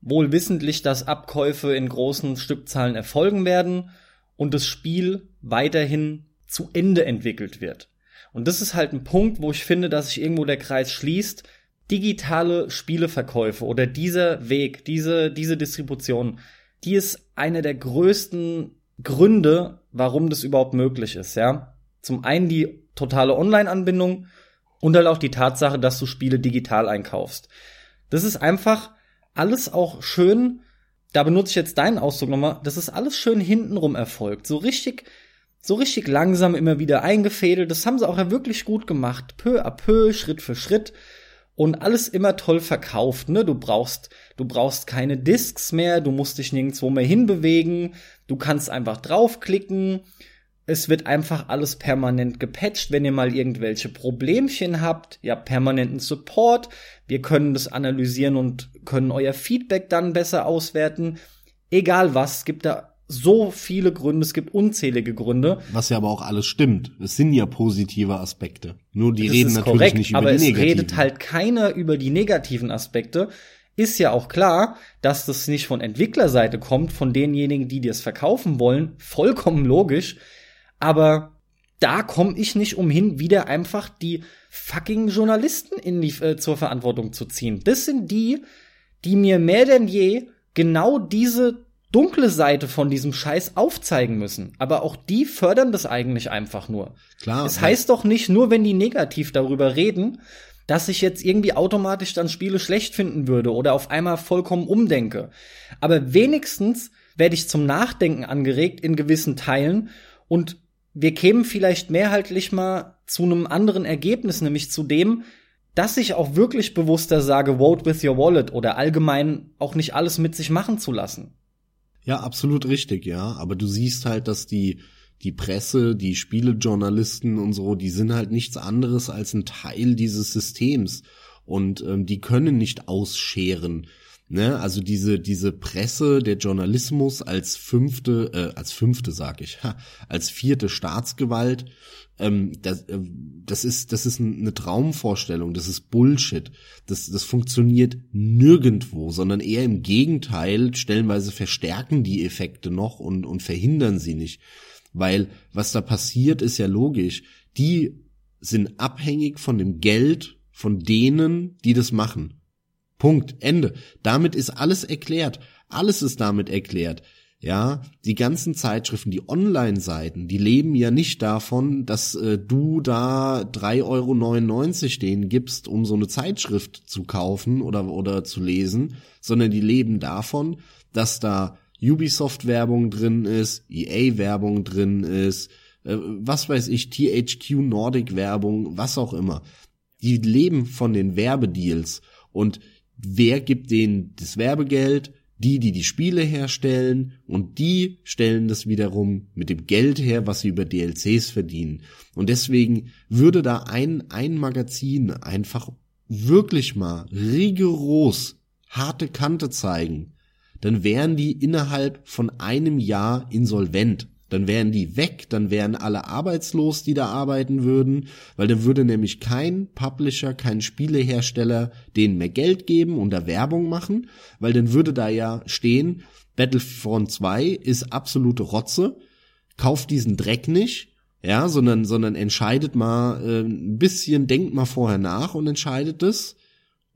Speaker 1: wohl wissentlich, dass Abkäufe in großen Stückzahlen erfolgen werden und das Spiel weiterhin zu Ende entwickelt wird. Und das ist halt ein Punkt, wo ich finde, dass sich irgendwo der Kreis schließt. Digitale Spieleverkäufe oder dieser Weg, diese, diese Distribution, die ist eine der größten Gründe, warum das überhaupt möglich ist, ja. Zum einen die totale Online-Anbindung und halt auch die Tatsache, dass du Spiele digital einkaufst. Das ist einfach alles auch schön, da benutze ich jetzt deinen Ausdruck nochmal, das ist alles schön hintenrum erfolgt. So richtig, so richtig langsam immer wieder eingefädelt. Das haben sie auch ja wirklich gut gemacht. Peu à peu, Schritt für Schritt und alles immer toll verkauft, ne? Du brauchst, du brauchst keine Discs mehr, du musst dich nirgendwo mehr hinbewegen, du kannst einfach draufklicken. Es wird einfach alles permanent gepatcht, wenn ihr mal irgendwelche Problemchen habt. Ihr habt permanenten Support. Wir können das analysieren und können euer Feedback dann besser auswerten. Egal was, es gibt da so viele Gründe, es gibt unzählige Gründe.
Speaker 2: Was ja aber auch alles stimmt. Es sind ja positive Aspekte. Nur die das reden natürlich korrekt, nicht über
Speaker 1: aber
Speaker 2: die
Speaker 1: negativen. Aber es redet halt keiner über die negativen Aspekte. Ist ja auch klar, dass das nicht von Entwicklerseite kommt, von denjenigen, die dir es verkaufen wollen. Vollkommen logisch. Aber da komme ich nicht umhin, wieder einfach die fucking Journalisten in die, äh, zur Verantwortung zu ziehen. Das sind die, die mir mehr denn je genau diese dunkle Seite von diesem Scheiß aufzeigen müssen. Aber auch die fördern das eigentlich einfach nur. Klar. Es heißt doch nicht nur, wenn die negativ darüber reden, dass ich jetzt irgendwie automatisch dann Spiele schlecht finden würde oder auf einmal vollkommen umdenke. Aber wenigstens werde ich zum Nachdenken angeregt in gewissen Teilen und wir kämen vielleicht mehrheitlich mal zu einem anderen Ergebnis, nämlich zu dem, dass ich auch wirklich bewusster sage, vote with your wallet oder allgemein auch nicht alles mit sich machen zu lassen.
Speaker 2: Ja, absolut richtig, ja. Aber du siehst halt, dass die, die Presse, die Spielejournalisten und so, die sind halt nichts anderes als ein Teil dieses Systems. Und ähm, die können nicht ausscheren. Ne? Also diese, diese Presse, der Journalismus als fünfte, äh, als fünfte sag ich, ha, als vierte Staatsgewalt, ähm, das, äh, das ist, das ist eine Traumvorstellung, das ist Bullshit. Das, das funktioniert nirgendwo, sondern eher im Gegenteil, stellenweise verstärken die Effekte noch und, und verhindern sie nicht. Weil was da passiert, ist ja logisch. Die sind abhängig von dem Geld von denen, die das machen. Punkt. Ende. Damit ist alles erklärt. Alles ist damit erklärt. Ja, die ganzen Zeitschriften, die Online-Seiten, die leben ja nicht davon, dass äh, du da 3,99 Euro denen gibst, um so eine Zeitschrift zu kaufen oder, oder zu lesen, sondern die leben davon, dass da Ubisoft-Werbung drin ist, EA-Werbung drin ist, äh, was weiß ich, THQ Nordic-Werbung, was auch immer. Die leben von den Werbedeals und wer gibt denen das Werbegeld? Die, die die Spiele herstellen und die stellen das wiederum mit dem Geld her, was sie über DLCs verdienen. Und deswegen würde da ein, ein Magazin einfach wirklich mal rigoros harte Kante zeigen, dann wären die innerhalb von einem Jahr insolvent dann wären die weg, dann wären alle arbeitslos, die da arbeiten würden, weil dann würde nämlich kein Publisher, kein Spielehersteller denen mehr Geld geben und da Werbung machen, weil dann würde da ja stehen, Battlefront 2 ist absolute Rotze, kauft diesen Dreck nicht, ja, sondern, sondern entscheidet mal äh, ein bisschen, denkt mal vorher nach und entscheidet es.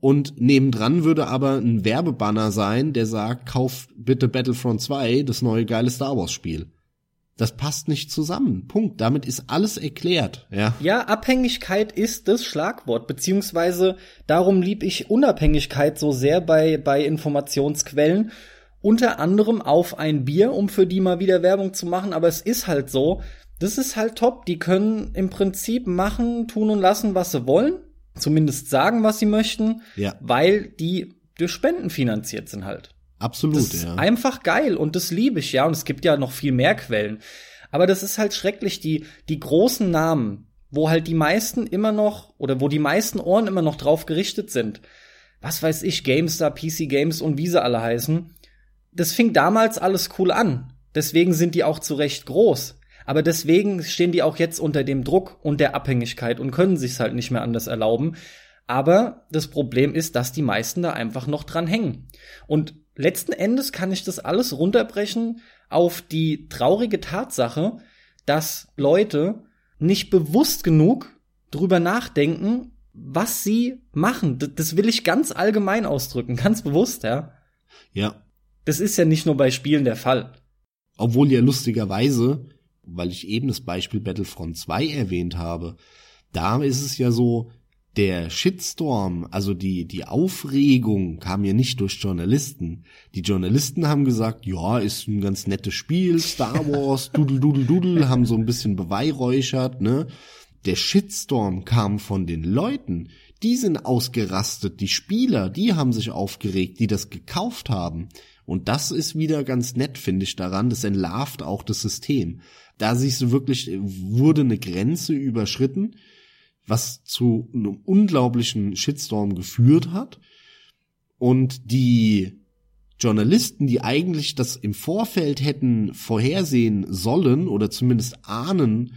Speaker 2: Und nebendran würde aber ein Werbebanner sein, der sagt, kauf bitte Battlefront 2, das neue geile Star Wars Spiel. Das passt nicht zusammen. Punkt. Damit ist alles erklärt. Ja.
Speaker 1: Ja, Abhängigkeit ist das Schlagwort, beziehungsweise darum lieb ich Unabhängigkeit so sehr bei, bei Informationsquellen. Unter anderem auf ein Bier, um für die mal wieder Werbung zu machen, aber es ist halt so, Das ist halt top. Die können im Prinzip machen, tun und lassen, was sie wollen. Zumindest sagen, was sie möchten.
Speaker 2: Ja.
Speaker 1: Weil die durch Spenden finanziert sind halt.
Speaker 2: Absolut,
Speaker 1: Das ist
Speaker 2: ja.
Speaker 1: einfach geil und das liebe ich, ja. Und es gibt ja noch viel mehr Quellen. Aber das ist halt schrecklich, die, die großen Namen, wo halt die meisten immer noch, oder wo die meisten Ohren immer noch drauf gerichtet sind. Was weiß ich, GameStar, PC Games und wie sie alle heißen. Das fing damals alles cool an. Deswegen sind die auch zu Recht groß. Aber deswegen stehen die auch jetzt unter dem Druck und der Abhängigkeit und können sich's halt nicht mehr anders erlauben. Aber das Problem ist, dass die meisten da einfach noch dran hängen. Und letzten Endes kann ich das alles runterbrechen auf die traurige Tatsache, dass Leute nicht bewusst genug drüber nachdenken, was sie machen. Das will ich ganz allgemein ausdrücken, ganz bewusst, ja.
Speaker 2: Ja.
Speaker 1: Das ist ja nicht nur bei Spielen der Fall.
Speaker 2: Obwohl ja lustigerweise, weil ich eben das Beispiel Battlefront 2 erwähnt habe, da ist es ja so, der Shitstorm, also die, die Aufregung kam ja nicht durch Journalisten. Die Journalisten haben gesagt, ja, ist ein ganz nettes Spiel, Star Wars, dudel, dudel, dudel, haben so ein bisschen beweihräuchert, ne? Der Shitstorm kam von den Leuten. Die sind ausgerastet. Die Spieler, die haben sich aufgeregt, die das gekauft haben. Und das ist wieder ganz nett, finde ich daran. Das entlarvt auch das System. Da siehst du wirklich, wurde eine Grenze überschritten, was zu einem unglaublichen Shitstorm geführt hat. Und die Journalisten, die eigentlich das im Vorfeld hätten vorhersehen sollen oder zumindest ahnen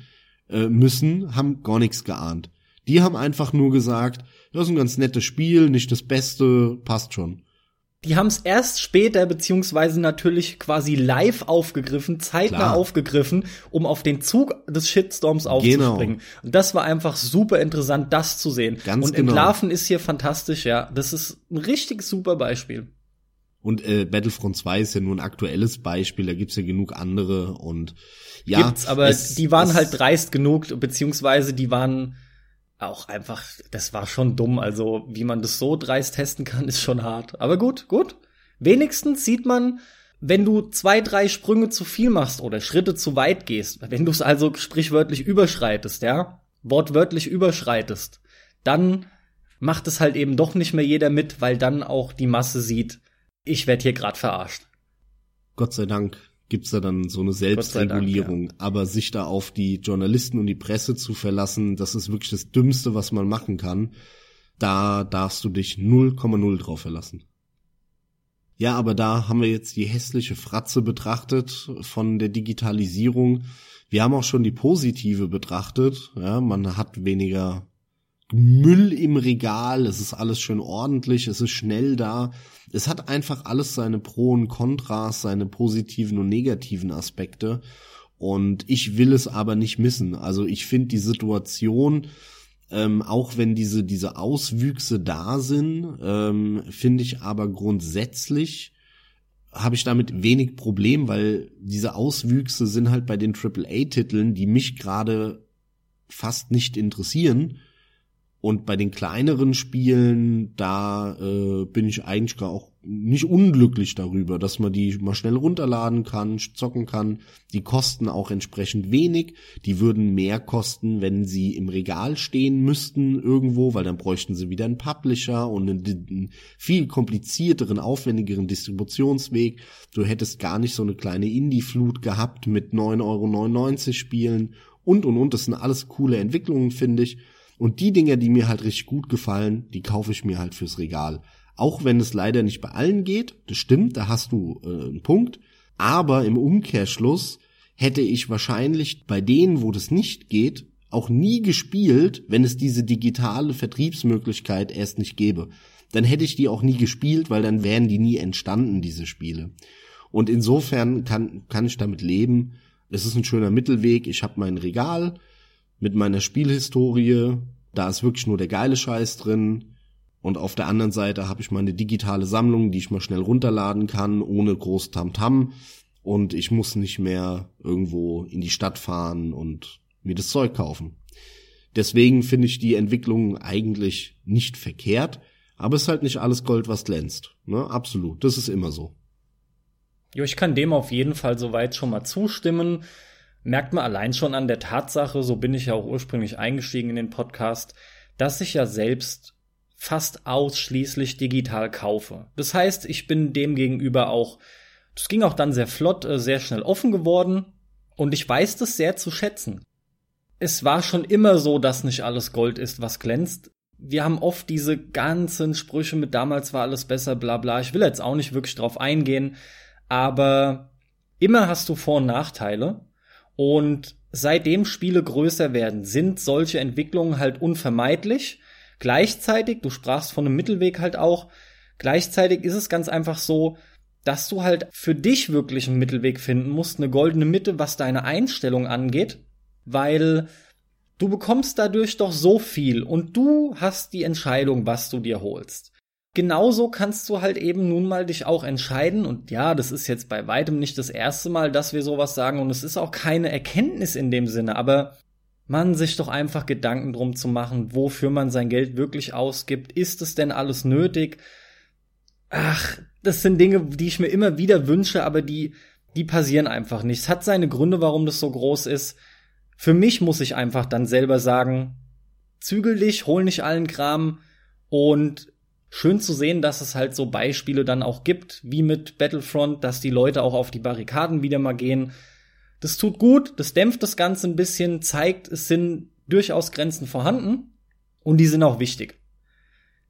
Speaker 2: äh, müssen, haben gar nichts geahnt. Die haben einfach nur gesagt, das ist ein ganz nettes Spiel, nicht das Beste, passt schon.
Speaker 1: Die haben es erst später, beziehungsweise natürlich quasi live aufgegriffen, zeitnah
Speaker 2: Klar.
Speaker 1: aufgegriffen, um auf den Zug des Shitstorms aufzuspringen. Und das war einfach super interessant, das zu sehen.
Speaker 2: Ganz
Speaker 1: Und
Speaker 2: genau.
Speaker 1: Entlarven ist hier fantastisch, ja. Das ist ein richtig super Beispiel.
Speaker 2: Und äh, Battlefront 2 ist ja nur ein aktuelles Beispiel, da gibt's ja genug andere und ja.
Speaker 1: Gibt's, aber
Speaker 2: es-
Speaker 1: die waren
Speaker 2: es-
Speaker 1: halt dreist genug, beziehungsweise die waren auch einfach, das war schon dumm. Also, wie man das so dreist testen kann, ist schon hart. Aber gut, gut. Wenigstens sieht man, wenn du zwei, drei Sprünge zu viel machst oder Schritte zu weit gehst, wenn du es also sprichwörtlich überschreitest, ja, wortwörtlich überschreitest, dann macht es halt eben doch nicht mehr jeder mit, weil dann auch die Masse sieht, ich werd hier grad verarscht.
Speaker 2: Gott sei Dank gibt's da dann so eine Selbstregulierung. Aber sich da auf die Journalisten und die Presse zu verlassen, das ist wirklich das Dümmste, was man machen kann. Da darfst du dich 0,0 drauf verlassen. Ja, aber da haben wir jetzt die hässliche Fratze betrachtet von der Digitalisierung. Wir haben auch schon die positive betrachtet. Ja, man hat weniger Müll im Regal, es ist alles schön ordentlich, es ist schnell da. Es hat einfach alles seine Pro und Kontras, seine positiven und negativen Aspekte. Und ich will es aber nicht missen. Also ich finde die Situation, ähm, auch wenn diese, diese Auswüchse da sind, ähm, finde ich aber grundsätzlich habe ich damit wenig Problem, weil diese Auswüchse sind halt bei den AAA-Titeln, die mich gerade fast nicht interessieren. Und bei den kleineren Spielen, da äh, bin ich eigentlich gar auch nicht unglücklich darüber, dass man die mal schnell runterladen kann, zocken kann. Die kosten auch entsprechend wenig. Die würden mehr kosten, wenn sie im Regal stehen müssten irgendwo, weil dann bräuchten sie wieder einen Publisher und einen, einen viel komplizierteren, aufwendigeren Distributionsweg. Du hättest gar nicht so eine kleine Indie-Flut gehabt mit 9,99 Euro Spielen und und und. Das sind alles coole Entwicklungen, finde ich. Und die Dinger, die mir halt richtig gut gefallen, die kaufe ich mir halt fürs Regal. Auch wenn es leider nicht bei allen geht, das stimmt, da hast du äh, einen Punkt. Aber im Umkehrschluss hätte ich wahrscheinlich bei denen, wo das nicht geht, auch nie gespielt, wenn es diese digitale Vertriebsmöglichkeit erst nicht gäbe. Dann hätte ich die auch nie gespielt, weil dann wären die nie entstanden, diese Spiele. Und insofern kann, kann ich damit leben. Es ist ein schöner Mittelweg. Ich habe mein Regal mit meiner Spielhistorie. Da ist wirklich nur der geile Scheiß drin. Und auf der anderen Seite habe ich meine digitale Sammlung, die ich mal schnell runterladen kann, ohne groß Tamtam. Und ich muss nicht mehr irgendwo in die Stadt fahren und mir das Zeug kaufen. Deswegen finde ich die Entwicklung eigentlich nicht verkehrt, aber es ist halt nicht alles Gold, was glänzt. Ne? Absolut, das ist immer so.
Speaker 1: Jo, ich kann dem auf jeden Fall soweit schon mal zustimmen. Merkt man allein schon an der Tatsache, so bin ich ja auch ursprünglich eingestiegen in den Podcast, dass ich ja selbst fast ausschließlich digital kaufe. Das heißt, ich bin dem gegenüber auch, das ging auch dann sehr flott, äh, sehr schnell offen geworden und ich weiß das sehr zu schätzen. Es war schon immer so, dass nicht alles Gold ist, was glänzt. Wir haben oft diese ganzen Sprüche mit damals war alles besser, bla bla. Ich will jetzt auch nicht wirklich drauf eingehen, aber immer hast du Vor- und Nachteile. Und seitdem Spiele größer werden, sind solche Entwicklungen halt unvermeidlich. Gleichzeitig, du sprachst von einem Mittelweg halt auch, gleichzeitig ist es ganz einfach so, dass du halt für dich wirklich einen Mittelweg finden musst, eine goldene Mitte, was deine Einstellung angeht, weil du bekommst dadurch doch so viel und du hast die Entscheidung, was du dir holst. Genauso kannst du halt eben nun mal dich auch entscheiden und ja, das ist jetzt bei weitem nicht das erste Mal, dass wir sowas sagen und es ist auch keine Erkenntnis in dem Sinne, aber man sich doch einfach Gedanken drum zu machen, wofür man sein Geld wirklich ausgibt. Ist es denn alles nötig? Ach, das sind Dinge, die ich mir immer wieder wünsche, aber die, die passieren einfach nicht. Es hat seine Gründe, warum das so groß ist. Für mich muss ich einfach dann selber sagen, zügel dich, hol nicht allen Kram und schön zu sehen, dass es halt so Beispiele dann auch gibt, wie mit Battlefront, dass die Leute auch auf die Barrikaden wieder mal gehen, das tut gut, das dämpft das Ganze ein bisschen, zeigt, es sind durchaus Grenzen vorhanden und die sind auch wichtig.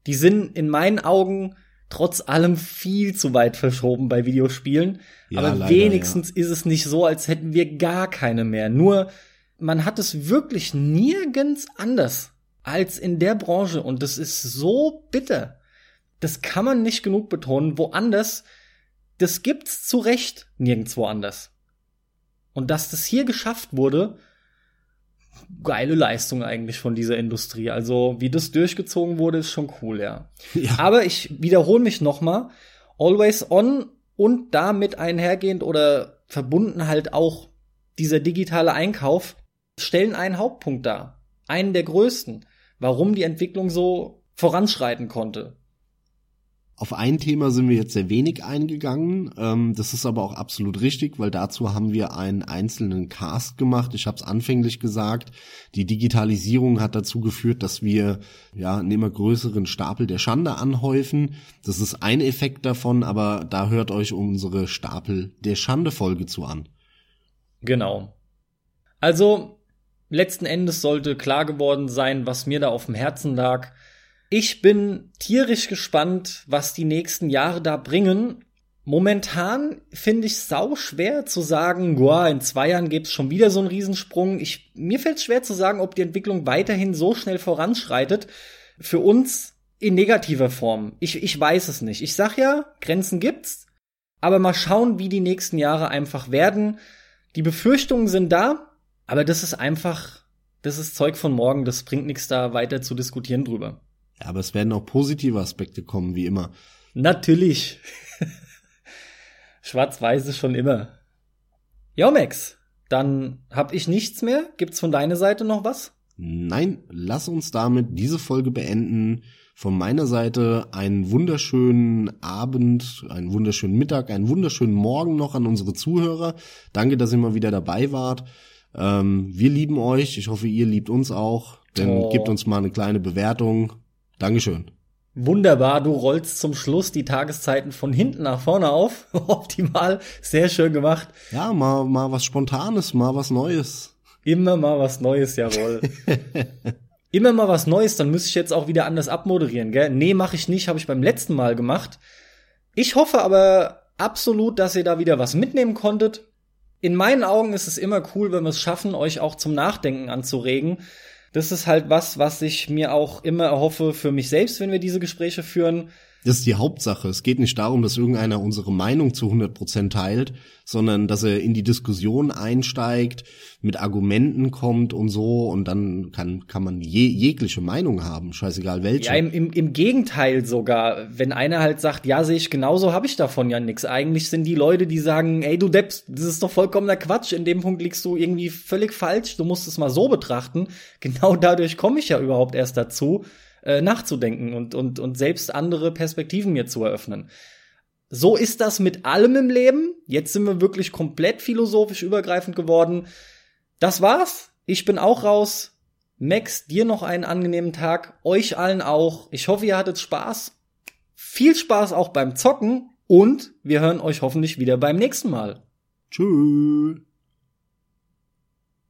Speaker 1: Die sind in meinen Augen trotz allem viel zu weit verschoben bei Videospielen. Ja, aber leider, wenigstens ja. ist es nicht so, als hätten wir gar keine mehr. Nur, man hat es wirklich nirgends anders als in der Branche und das ist so bitter. Das kann man nicht genug betonen. Woanders, das gibt's zu Recht nirgendwo anders. Und dass das hier geschafft wurde, geile Leistung eigentlich von dieser Industrie. Also wie das durchgezogen wurde, ist schon cool, ja. ja. Aber ich wiederhole mich noch mal. Always on und damit einhergehend oder verbunden halt auch dieser digitale Einkauf stellen einen Hauptpunkt dar. Einen der größten. Warum die Entwicklung so voranschreiten konnte.
Speaker 2: Auf ein Thema sind wir jetzt sehr wenig eingegangen. Ähm, das ist aber auch absolut richtig, weil dazu haben wir einen einzelnen Cast gemacht. Ich habe es anfänglich gesagt. Die Digitalisierung hat dazu geführt, dass wir ja einen immer größeren Stapel der Schande anhäufen. Das ist ein Effekt davon, aber da hört euch unsere Stapel der Schande Folge zu an.
Speaker 1: Genau. Also letzten Endes sollte klar geworden sein, was mir da auf dem Herzen lag. Ich bin tierisch gespannt, was die nächsten Jahre da bringen. Momentan finde ich sau schwer zu sagen, boah, in zwei Jahren gibt's schon wieder so einen Riesensprung. Ich, mir fällt schwer zu sagen, ob die Entwicklung weiterhin so schnell voranschreitet. Für uns in negativer Form. Ich, ich weiß es nicht. Ich sag ja, Grenzen gibt's. Aber mal schauen, wie die nächsten Jahre einfach werden. Die Befürchtungen sind da, aber das ist einfach, das ist Zeug von morgen. Das bringt nichts da weiter zu diskutieren drüber.
Speaker 2: Ja, aber es werden auch positive Aspekte kommen, wie immer.
Speaker 1: Natürlich. Schwarz-Weiß ist schon immer. Ja, Max, dann hab ich nichts mehr. Gibt's von deiner Seite noch was?
Speaker 2: Nein, lass uns damit diese Folge beenden. Von meiner Seite einen wunderschönen Abend, einen wunderschönen Mittag, einen wunderschönen Morgen noch an unsere Zuhörer. Danke, dass ihr mal wieder dabei wart. Ähm, wir lieben euch. Ich hoffe, ihr liebt uns auch. Denn oh. gebt uns mal eine kleine Bewertung. Dankeschön.
Speaker 1: Wunderbar, du rollst zum Schluss die Tageszeiten von hinten nach vorne auf. Optimal, sehr schön gemacht.
Speaker 2: Ja, mal, mal was Spontanes, mal was Neues.
Speaker 1: Immer mal was Neues, jawohl. Immer mal was Neues, dann müsste ich jetzt auch wieder anders abmoderieren, gell? Nee, mache ich nicht, habe ich beim letzten Mal gemacht. Ich hoffe aber absolut, dass ihr da wieder was mitnehmen konntet. In meinen Augen ist es immer cool, wenn wir es schaffen, euch auch zum Nachdenken anzuregen das ist halt was, was ich mir auch immer erhoffe für mich selbst, wenn wir diese Gespräche führen.
Speaker 2: Das ist die Hauptsache. Es geht nicht darum, dass irgendeiner unsere Meinung zu 100 Prozent teilt, sondern dass er in die Diskussion einsteigt, mit Argumenten kommt und so und dann kann, kann man je, jegliche Meinung haben, scheißegal welche.
Speaker 1: Ja, im, im, im Gegenteil sogar. Wenn einer halt sagt, ja, sehe ich genauso, habe ich davon ja nix. Eigentlich sind die Leute, die sagen, ey, du Deppst, das ist doch vollkommener Quatsch, in dem Punkt liegst du irgendwie völlig falsch, du musst es mal so betrachten. Genau dadurch komme ich ja überhaupt erst dazu äh, nachzudenken und, und, und selbst andere Perspektiven mir zu eröffnen. So ist das mit allem im Leben. Jetzt sind wir wirklich komplett philosophisch übergreifend geworden. das war's. Ich bin auch raus. Max, dir noch einen angenehmen Tag. Euch allen auch. Ich hoffe, ihr hattet Spaß. Viel Spaß auch beim Zocken. Und wir hören euch hoffentlich wieder beim nächsten Mal.
Speaker 2: Tschüss.